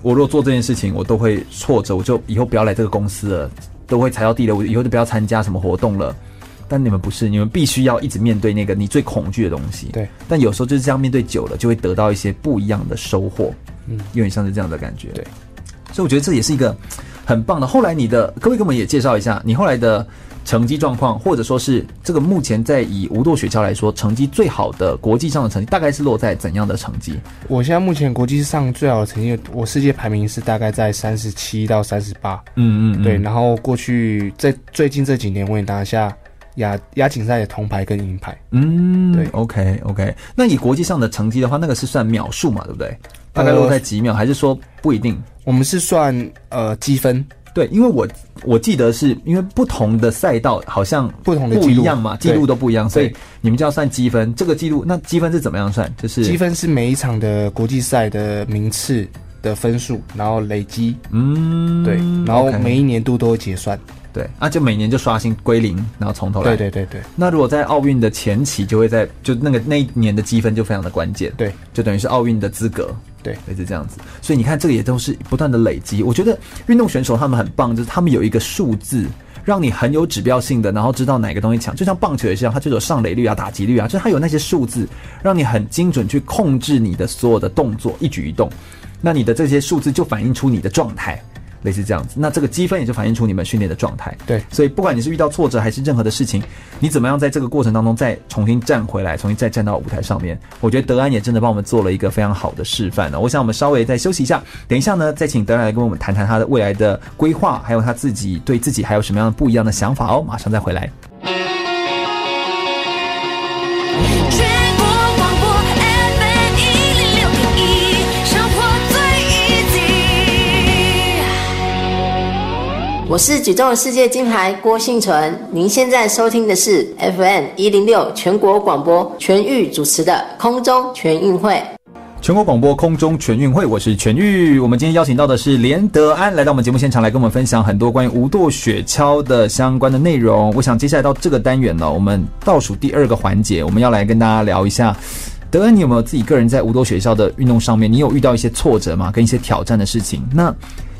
我如果做这件事情，我都会挫折，我就以后不要来这个公司了，都会踩到地雷，我以后就不要参加什么活动了。但你们不是，你们必须要一直面对那个你最恐惧的东西。对。但有时候就是这样面对久了，就会得到一些不一样的收获。嗯，有点像是这样的感觉。对。所以我觉得这也是一个。很棒的。后来你的各位给我们也介绍一下你后来的成绩状况，或者说是这个目前在以无舵雪橇来说成绩最好的国际上的成绩，大概是落在怎样的成绩？我现在目前国际上最好的成绩，我世界排名是大概在三十七到三十八。嗯嗯，对。然后过去在最近这几年，我也拿下亚亚锦赛的铜牌跟银牌。嗯，对。OK OK，那以国际上的成绩的话，那个是算秒数嘛，对不对？大概落在几秒，呃、还是说不一定？我们是算呃积分。对，因为我我记得是因为不同的赛道好像不同的不一样嘛，记录都不一样，所以你们就要算积分。这个记录那积分是怎么样算？就是积分是每一场的国际赛的名次的分数，然后累积。嗯，对，然后每一年度都会结算。对，啊，就每年就刷新归零，然后从头来。对对对对。那如果在奥运的前期，就会在就那个那一年的积分就非常的关键。对，就等于是奥运的资格。对，也是这样子。所以你看，这个也都是不断的累积。我觉得运动选手他们很棒，就是他们有一个数字，让你很有指标性的，然后知道哪个东西强。就像棒球也是一样，它就有上垒率啊、打击率啊，就是它有那些数字，让你很精准去控制你的所有的动作、一举一动。那你的这些数字就反映出你的状态。类似这样子，那这个积分也就反映出你们训练的状态。对，所以不管你是遇到挫折还是任何的事情，你怎么样在这个过程当中再重新站回来，重新再站到舞台上面，我觉得德安也真的帮我们做了一个非常好的示范呢。我想我们稍微再休息一下，等一下呢，再请德安来跟我们谈谈他的未来的规划，还有他自己对自己还有什么样的不一样的想法哦。马上再回来。我是举重世界金牌郭信淳，您现在收听的是 FM 一零六全国广播全域主持的空中全运会。全国广播空中全运会，我是全玉。我们今天邀请到的是连德安，来到我们节目现场来跟我们分享很多关于无舵雪橇的相关的内容。我想接下来到这个单元呢，我们倒数第二个环节，我们要来跟大家聊一下，德安，你有没有自己个人在无舵雪橇的运动上面，你有遇到一些挫折吗？跟一些挑战的事情？那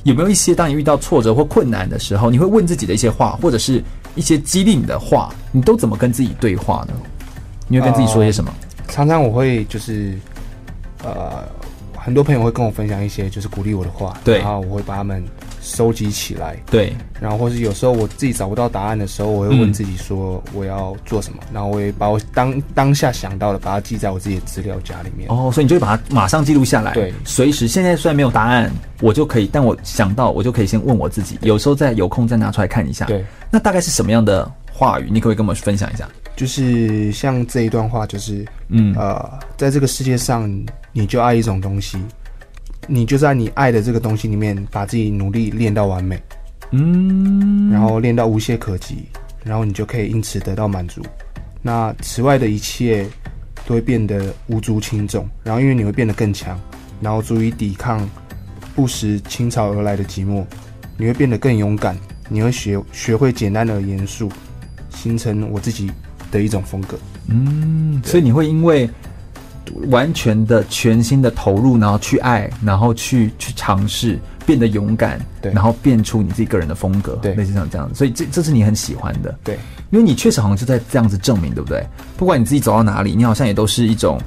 有没有一些当你遇到挫折或困难的时候，你会问自己的一些话，或者是一些激励你的话，你都怎么跟自己对话呢？你会跟自己说些什么？呃、常常我会就是，呃，很多朋友会跟我分享一些就是鼓励我的话，对，然后我会把他们收集起来，对，然后或是有时候我自己找不到答案的时候，我会问自己说我要做什么，嗯、然后我也把我当当下想到的把它记在我自己的资料夹里面。哦，所以你就会把它马上记录下来，对，随时。现在虽然没有答案，我就可以，但我想到我就可以先问我自己，有时候再有空再拿出来看一下。对，那大概是什么样的话语？你可不可以跟我们分享一下？就是像这一段话，就是嗯呃，在这个世界上，你就爱一种东西。你就在你爱的这个东西里面，把自己努力练到完美，嗯，然后练到无懈可击，然后你就可以因此得到满足。那此外的一切都会变得无足轻重，然后因为你会变得更强，然后足以抵抗不时倾巢而来的寂寞，你会变得更勇敢，你会学学会简单而严肃，形成我自己的一种风格。嗯，所以你会因为。完全的、全心的投入，然后去爱，然后去去尝试，变得勇敢，对，然后变出你自己个人的风格，对，类似像这样子。所以这这是你很喜欢的，对，因为你确实好像就在这样子证明，对不对？不管你自己走到哪里，你好像也都是一种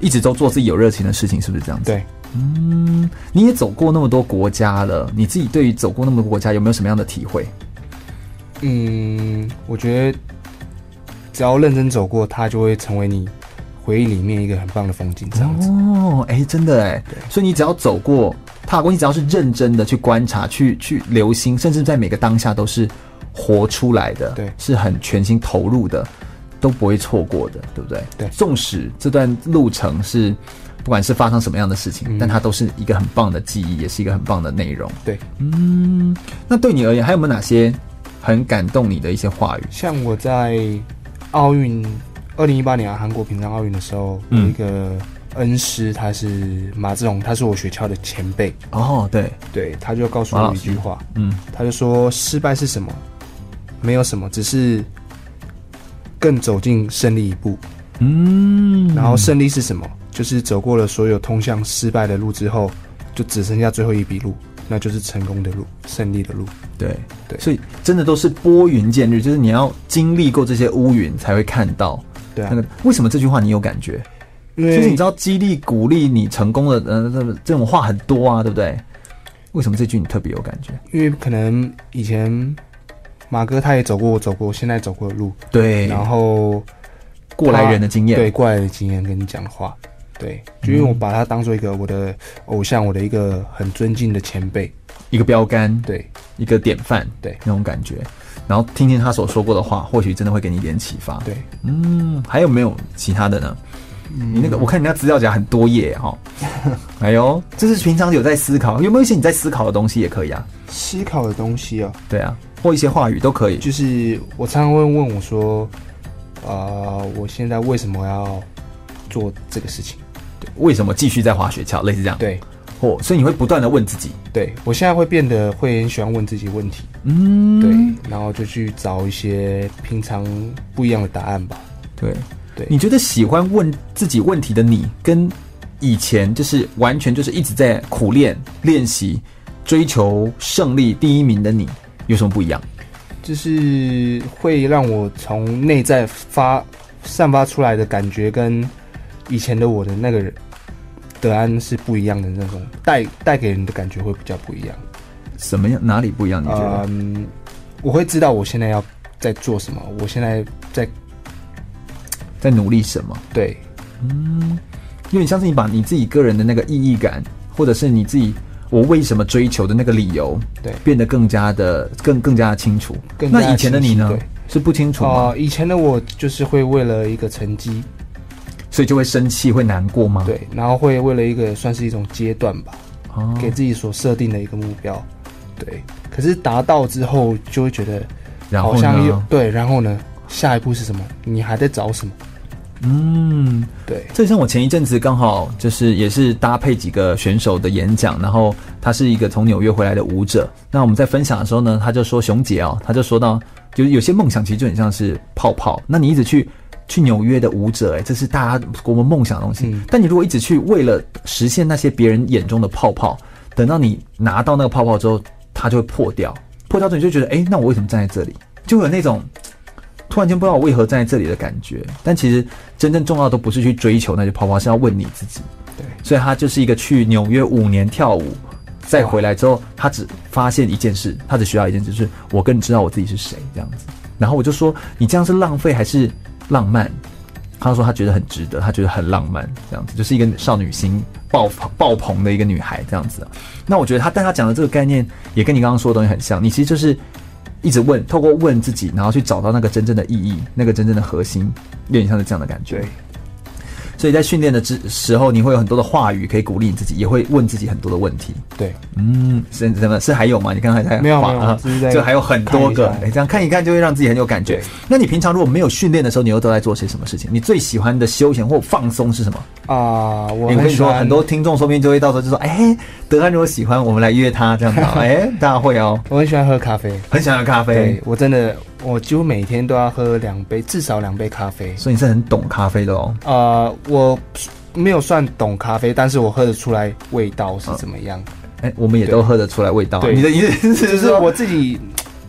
一直都做自己有热情的事情，是不是这样子？对，嗯，你也走过那么多国家了，你自己对于走过那么多国家有没有什么样的体会？嗯，我觉得只要认真走过，它就会成为你。回忆里面一个很棒的风景，这样子哦，哎、欸，真的哎，所以你只要走过踏过，你只要是认真的去观察、去去留心，甚至在每个当下都是活出来的，对，是很全心投入的，都不会错过的，对不对？对，纵使这段路程是不管是发生什么样的事情，嗯、但它都是一个很棒的记忆，也是一个很棒的内容。对，嗯，那对你而言，还有没有哪些很感动你的一些话语？像我在奥运。二零一八年啊，韩国平昌奥运的时候，有一个恩师，他是马志宏，他是我学校的前辈。哦，对对，他就告诉我一句话，嗯，他就说：失败是什么？没有什么，只是更走进胜利一步。嗯，然后胜利是什么？就是走过了所有通向失败的路之后，就只剩下最后一笔路。那就是成功的路，胜利的路。对对，所以真的都是拨云见日，就是你要经历过这些乌云，才会看到。对啊，那个为什么这句话你有感觉？因为其实你知道激励鼓励你成功的，呃，这这种话很多啊，对不对？为什么这句你特别有感觉？因为可能以前马哥他也走过我走过现在走过的路，对，然后过来人的经验，对，过来人的经验跟你讲的话。对，就因为我把他当做一个我的偶像，我的一个很尊敬的前辈，一个标杆，对，一个典范，对，那种感觉。然后听听他所说过的话，或许真的会给你一点启发。对，嗯，还有没有其他的呢？嗯、你那个，我看你那资料夹很多页哈。哎呦，这是平常有在思考，有没有一些你在思考的东西也可以啊？思考的东西哦，对啊，或一些话语都可以。就是我常常会问我说，啊、呃，我现在为什么要做这个事情？为什么继续在滑雪橇？类似这样，对，或所以你会不断的问自己。对，我现在会变得会很喜欢问自己问题，嗯，对，然后就去找一些平常不一样的答案吧。对，对，你觉得喜欢问自己问题的你，跟以前就是完全就是一直在苦练、练习、追求胜利第一名的你，有什么不一样？就是会让我从内在发散发出来的感觉跟。以前的我的那个人德安是不一样的那种，带带给人的感觉会比较不一样。什么样？哪里不一样？你觉得？嗯，我会知道我现在要在做什么，我现在在在努力什么？对，嗯，因为你相信你把你自己个人的那个意义感，或者是你自己我为什么追求的那个理由，对，变得更加的更更加的清楚。更加清。那以前的你呢？是不清楚以前的我就是会为了一个成绩。所以就会生气，会难过吗？对，然后会为了一个算是一种阶段吧，哦，给自己所设定的一个目标，对。可是达到之后，就会觉得好像有对，然后呢，下一步是什么？你还在找什么？嗯，对。这像我前一阵子刚好就是也是搭配几个选手的演讲，然后他是一个从纽约回来的舞者，那我们在分享的时候呢，他就说熊姐哦，他就说到，就是有些梦想其实就很像是泡泡，那你一直去。去纽约的舞者，哎，这是大家我们梦想的东西。嗯。但你如果一直去为了实现那些别人眼中的泡泡，等到你拿到那个泡泡之后，它就会破掉。破掉之后你就觉得，哎，那我为什么站在这里？就会有那种突然间不知道我为何站在这里的感觉。但其实真正重要的都不是去追求那些泡泡，是要问你自己。对。所以他就是一个去纽约五年跳舞，再回来之后，他只发现一件事，他只需要一件事，就是我更知道我自己是谁这样子。然后我就说，你这样是浪费还是？浪漫，他说他觉得很值得，他觉得很浪漫，这样子就是一个少女心爆爆棚的一个女孩这样子。那我觉得他，但他讲的这个概念也跟你刚刚说的东西很像。你其实就是一直问，透过问自己，然后去找到那个真正的意义，那个真正的核心，有点像是这样的感觉。所以在训练的之时候，你会有很多的话语可以鼓励你自己，也会问自己很多的问题。对，嗯，是怎么是还有吗？你刚才在没有啊只是在就还有很多个，哎，这样看一看就会让自己很有感觉。那你平常如果没有训练的时候，你又都在做些什么事情？你最喜欢的休闲或放松是什么？啊、我我跟你说，很多听众说不定就会到时候就说，哎，德安如果喜欢，我们来约他这样子哦，哎，大家会哦，我很喜欢喝咖啡。很喜欢喝咖啡对，我真的，我几乎每天都要喝两杯，至少两杯咖啡。所以你是很懂咖啡的哦。呃，我没有算懂咖啡，但是我喝得出来味道是怎么样。哎，我们也都喝得出来味道。对你的意思是就是我自己，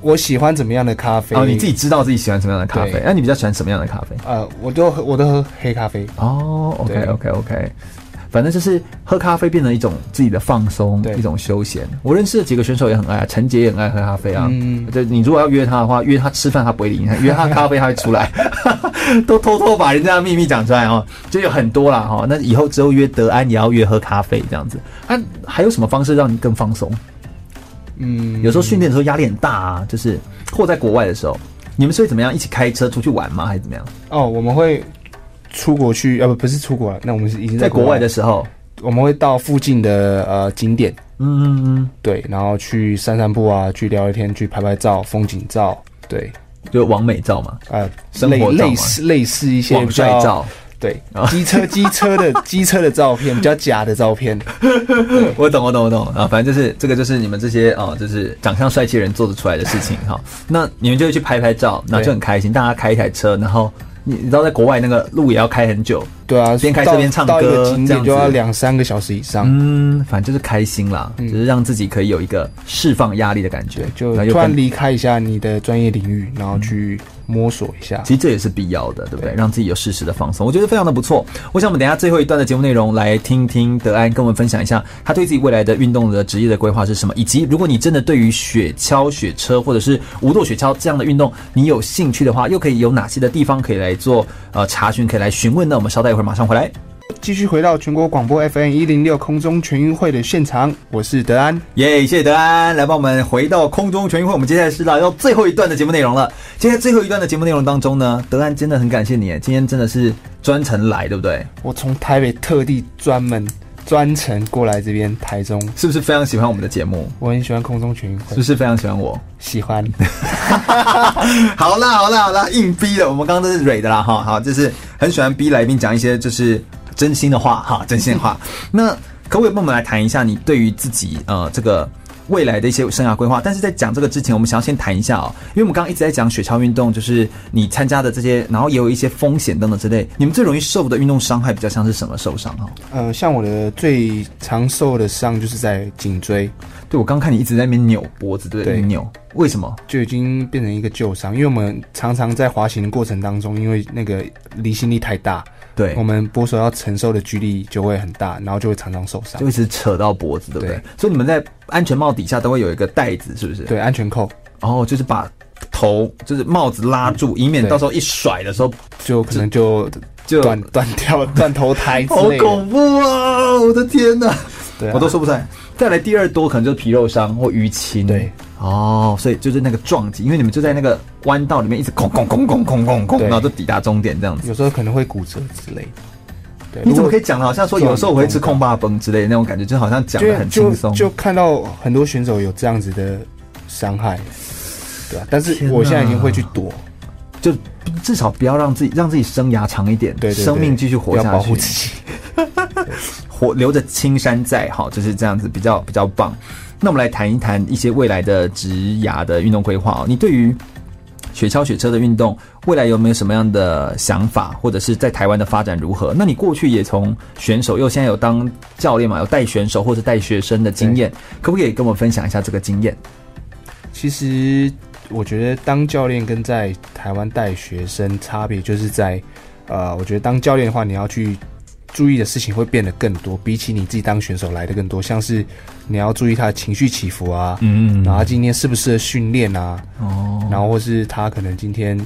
我喜欢怎么样的咖啡。哦，你自己知道自己喜欢什么样的咖啡对。那你比较喜欢什么样的咖啡？呃，我都喝，我都喝黑咖啡。哦，OK 对 OK OK，反正就是喝咖啡变成一种自己的放松，一种休闲。我认识的几个选手也很爱啊，陈杰也很爱喝咖啡啊。嗯对，你如果要约他的话，约他吃饭他不会理你，约他咖啡他会出来，都偷偷把人家的秘密讲出来哦，就有很多啦哈。那以后之后约德安也要约喝咖啡这样子。啊，还有什么方式让你更放松？嗯，有时候训练的时候压力很大啊，就是或在国外的时候，你们是会怎么样一起开车出去玩吗？还是怎么样？哦，我们会出国去，呃，不，不是出国了，那我们是已经在国外。的时候，我们会到附近的呃景点，嗯嗯嗯，对，然后去散散步啊，去聊聊天，去拍拍照，风景照，对，就完美照嘛，呃，生活类似类似一些网帅照。对啊，机车 机车的机车的照片，比较假的照片，我懂，我懂，我懂。啊！反正就是这个，就是你们这些哦，就是长相帅气的人做得出来的事情哈。那你们就会去拍拍照，然后就很开心。大家开一台车，然后你你知道，在国外那个路也要开很久，对啊，边开车边唱到一个景歌这样就要两三个小时以上，嗯，反正就是开心啦，就是让自己可以有一个释放压力的感觉，就突然离开一下你的专业领域，然后去摸索一下。其实这也是必要的，对不对？对让自己有适时的放松，我觉得非常的不错。我想我们等一下最后一段的节目内容，来听听德安跟我们分享一下他对自己未来的运动的职业的规划是什么，以及如果你真的对于雪橇、雪车或者是无舵雪橇这样的运动你有兴趣的话，又可以有哪些的地方可以来做呃查询，可以来询问呢？我们稍待一会儿，马上回来。继续回到全国广播 FM 一零六空中全运会的现场，我是德安。耶、谢谢德安来帮我们回到空中全运会。我们接下来是来到最后一段的节目内容了。接下来最后一段的节目内容当中呢，德安真的很感谢你，今天真的是专程来，对不对？我从台北特地专门专程过来这边台中，是不是非常喜欢我们的节目？我很喜欢空中全运会，是不是非常喜欢我？喜欢。好啦好啦好啦，硬逼的，我们刚刚都是蕊的啦哈。好，就是很喜欢逼来宾讲一些就是真心的话哈，真心的话。那可不可以帮我们来谈一下你对于自己呃这个未来的一些生涯规划？但是在讲这个之前，我们想要先谈一下哦，因为我们刚刚一直在讲雪橇运动，就是你参加的这些，然后也有一些风险等等之类。你们最容易受的运动伤害比较像是什么受伤哈？呃，像我的最常受的伤就是在颈椎，对，我刚看你一直在那边扭脖子，对不对？对扭，为什么？就已经变成一个旧伤，因为我们常常在滑行的过程当中，因为那个离心力太大，对我，们舵手要承受的距离就会很大，然后就会常常受伤就。一直扯到脖子，对不对？对所以你们在安全帽底下都会有一个带子，是不是？对，安全扣然后就是把头就是帽子拉住，以免到时候一甩的时候就可能就就断断掉、断头台之好。恐怖啊！我的天哪，对啊我都说不出来。再来第二多可能就是皮肉伤或淤青。对，哦，所以就是那个撞击，因为你们就在那个弯道里面一直空空空空空空空，然后就抵达终点这样子。有时候可能会骨折之类的。对，你怎么可以以讲的好像说有时候我会吃空霸崩之类的那种感觉，就好像讲的很轻就松。就看到很多选手有这样子的伤害，对啊，但是我现在已经会去躲，就至少不要让自己让自己生涯长一点，对对对生命继续活下去，保护自己。活留着青山在，好，就是这样子比较比较棒。那我们来谈一谈一些未来的职涯的运动规划哦。你对于雪橇、雪车的运动，未来有没有什么样的想法，或者是在台湾的发展如何？那你过去也从选手，又现在有当教练嘛，有带选手或者带学生的经验，可不可以跟我们分享一下这个经验？其实我觉得当教练跟在台湾带学生差别就是在，呃，我觉得当教练的话，你要去注意的事情会变得更多，比起你自己当选手来的更多。像是你要注意他的情绪起伏啊，嗯然后他今天适不适合训练啊，哦，然后或是他可能今天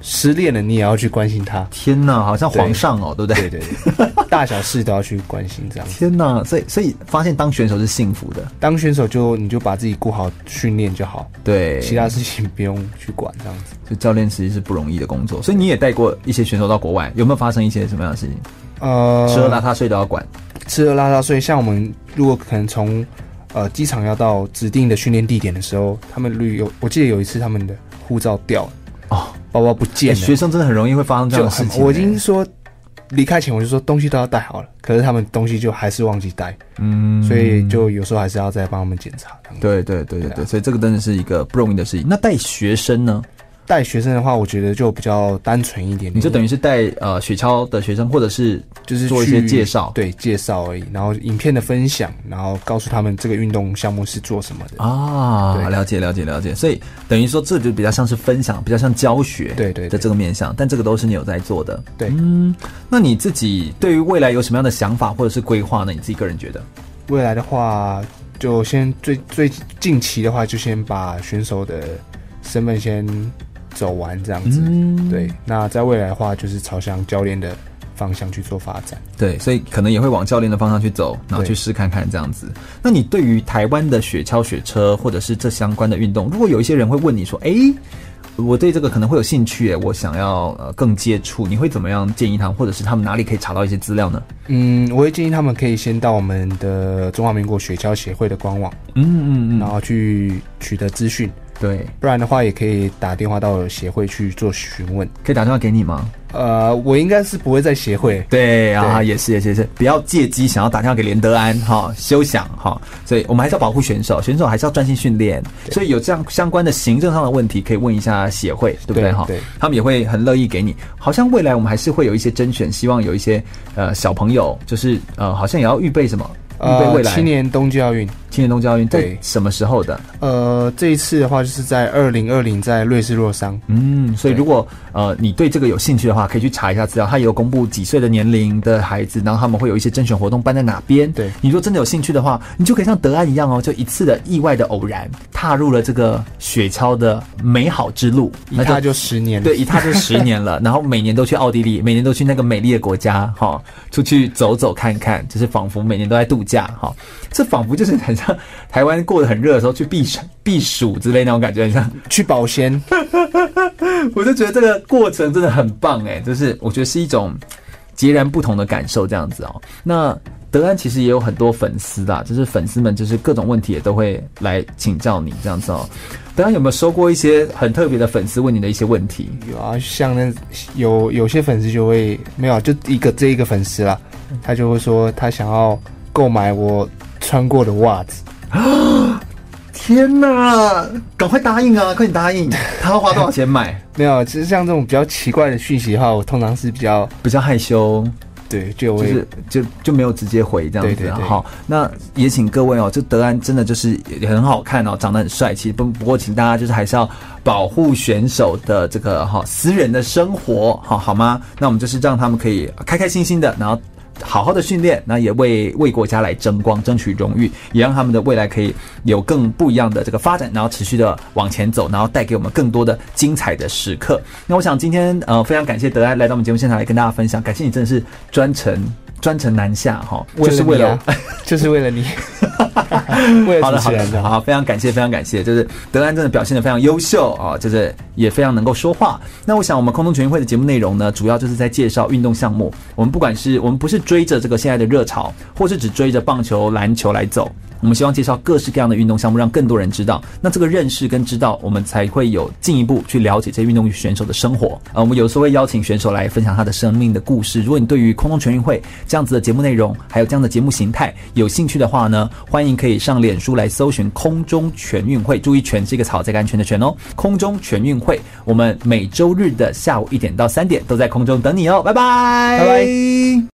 失恋了，你也要去关心他。天哪，好像皇上哦，对不对？对对对，大小事都要去关心这样子。天哪，所以所以发现当选手是幸福的，当选手就你就把自己顾好训练就好，对，其他事情不用去管这样子。就教练其实是不容易的工作，所以你也带过一些选手到国外，有没有发生一些什么样的事情？呃，吃喝拉撒睡都要管。吃喝拉撒睡，像我们如果可能从呃机场要到指定的训练地点的时候，他们旅游，我记得有一次他们的护照掉了哦，包包不见了，学生真的很容易会发生这样的事情。我已经说。离开前我就说东西都要带好了，可是他们东西就还是忘记带，嗯，所以就有时候还是要再帮他们检查。对对对对对，所以这个真的是一个不容易的事情。那带学生呢？带学生的话，我觉得就比较单纯一点点。你就等于是带呃雪橇的学生，或者是就是做一些介绍，对介绍而已。然后影片的分享，然后告诉他们这个运动项目是做什么的啊。对，了解了解了解。所以等于说这就比较像是分享，比较像教学，对对的这个面向。但这个都是你有在做的。对，嗯，那你自己对于未来有什么样的想法或者是规划呢？你自己个人觉得？未来的话，就先最最近期的话，就先把选手的身份先。走完这样子，嗯、对。那在未来的话，就是朝向教练的方向去做发展。对，所以可能也会往教练的方向去走，然后去试看看这样子。那你对于台湾的雪橇、雪车，或者是这相关的运动，如果有一些人会问你说：“哎、欸，我对这个可能会有兴趣，我想要呃更接触，你会怎么样建议他们，或者是他们哪里可以查到一些资料呢？”嗯，我会建议他们可以先到我们的中华民国雪橇协会的官网，嗯嗯嗯，然后去取得资讯。对，不然的话也可以打电话到协会去做询问。可以打电话给你吗？呃，我应该是不会在协会。对啊，也是也是也是，不要借机想要打电话给连德安哈，休想哈。所以我们还是要保护选手，选手还是要专心训练。所以有这样相关的行政上的问题，可以问一下协会，对不对哈？对，他们也会很乐意给你。好像未来我们还是会有一些甄选，希望有一些呃小朋友，就是呃好像也要预备什么。预备未来，青年冬季奥运，青年冬季奥运在什么时候的？呃，这一次的话就是在二零二零，在瑞士洛桑。嗯，所以如果呃你对这个有兴趣的话，可以去查一下资料。他也有公布几岁的年龄的孩子，然后他们会有一些甄选活动办在哪边。对，你如果真的有兴趣的话，你就可以像德安一样哦，就一次的意外的偶然踏入了这个雪橇的美好之路，一踏就十年。对，一踏就十年了。然后每年都去奥地利，每年都去那个美丽的国家，哈，出去走走看看，就是仿佛每年都在度假，哈。这仿佛就是很像 台湾过得很热的时候去避暑、避暑之类那种感觉，很像 去保鲜。我就觉得这个过程真的很棒哎，就是我觉得是一种截然不同的感受，这样子哦。那德安其实也有很多粉丝啦，就是粉丝们就是各种问题也都会来请教你这样子哦。德安有没有收过一些很特别的粉丝问你的一些问题？有啊，像那有有些粉丝就会没有，就一个这一个粉丝啦，他就会说他想要。购买我穿过的袜子啊！天哪，赶快答应啊！快点答应！他要花多少钱买？没有，其实像这种比较奇怪的讯息的话，我通常是比较比较害羞，对，就就是就就没有直接回这样子。对对对，好，那也请各位哦，就德安真的就是也很好看哦，长得很帅气。不不过，请大家就是还是要保护选手的这个哈私人的生活，好好吗？那我们就是让他们可以开开心心的，然后。好好的训练，那也为为国家来争光，争取荣誉，也让他们的未来可以有更不一样的这个发展，然后持续的往前走，然后带给我们更多的精彩的时刻。那我想今天呃非常感谢德安来到我们节目现场来跟大家分享，感谢你真的是专程专程南下哈，就是为了 就是为了你。好的好的好，非常感谢非常感谢，就是德安真的表现得非常优秀啊，就是也非常能够说话。那我想我们空中全运会的节目内容呢，主要就是在介绍运动项目。我们不管是我们不是追着这个现在的热潮，或是只追着棒球、篮球来走。我们希望介绍各式各样的运动项目，让更多人知道。那这个认识跟知道，我们才会有进一步去了解这些运动选手的生活。呃，我们有时候会邀请选手来分享他的生命的故事。如果你对于空中全运会这样子的节目内容，还有这样的节目形态有兴趣的话呢，欢迎可以上脸书来搜寻空中全运会。注意“全”是一个草，这个安全的“全”哦。空中全运会，我们每周日的下午一点到三点都在空中等你哦。拜拜，拜拜。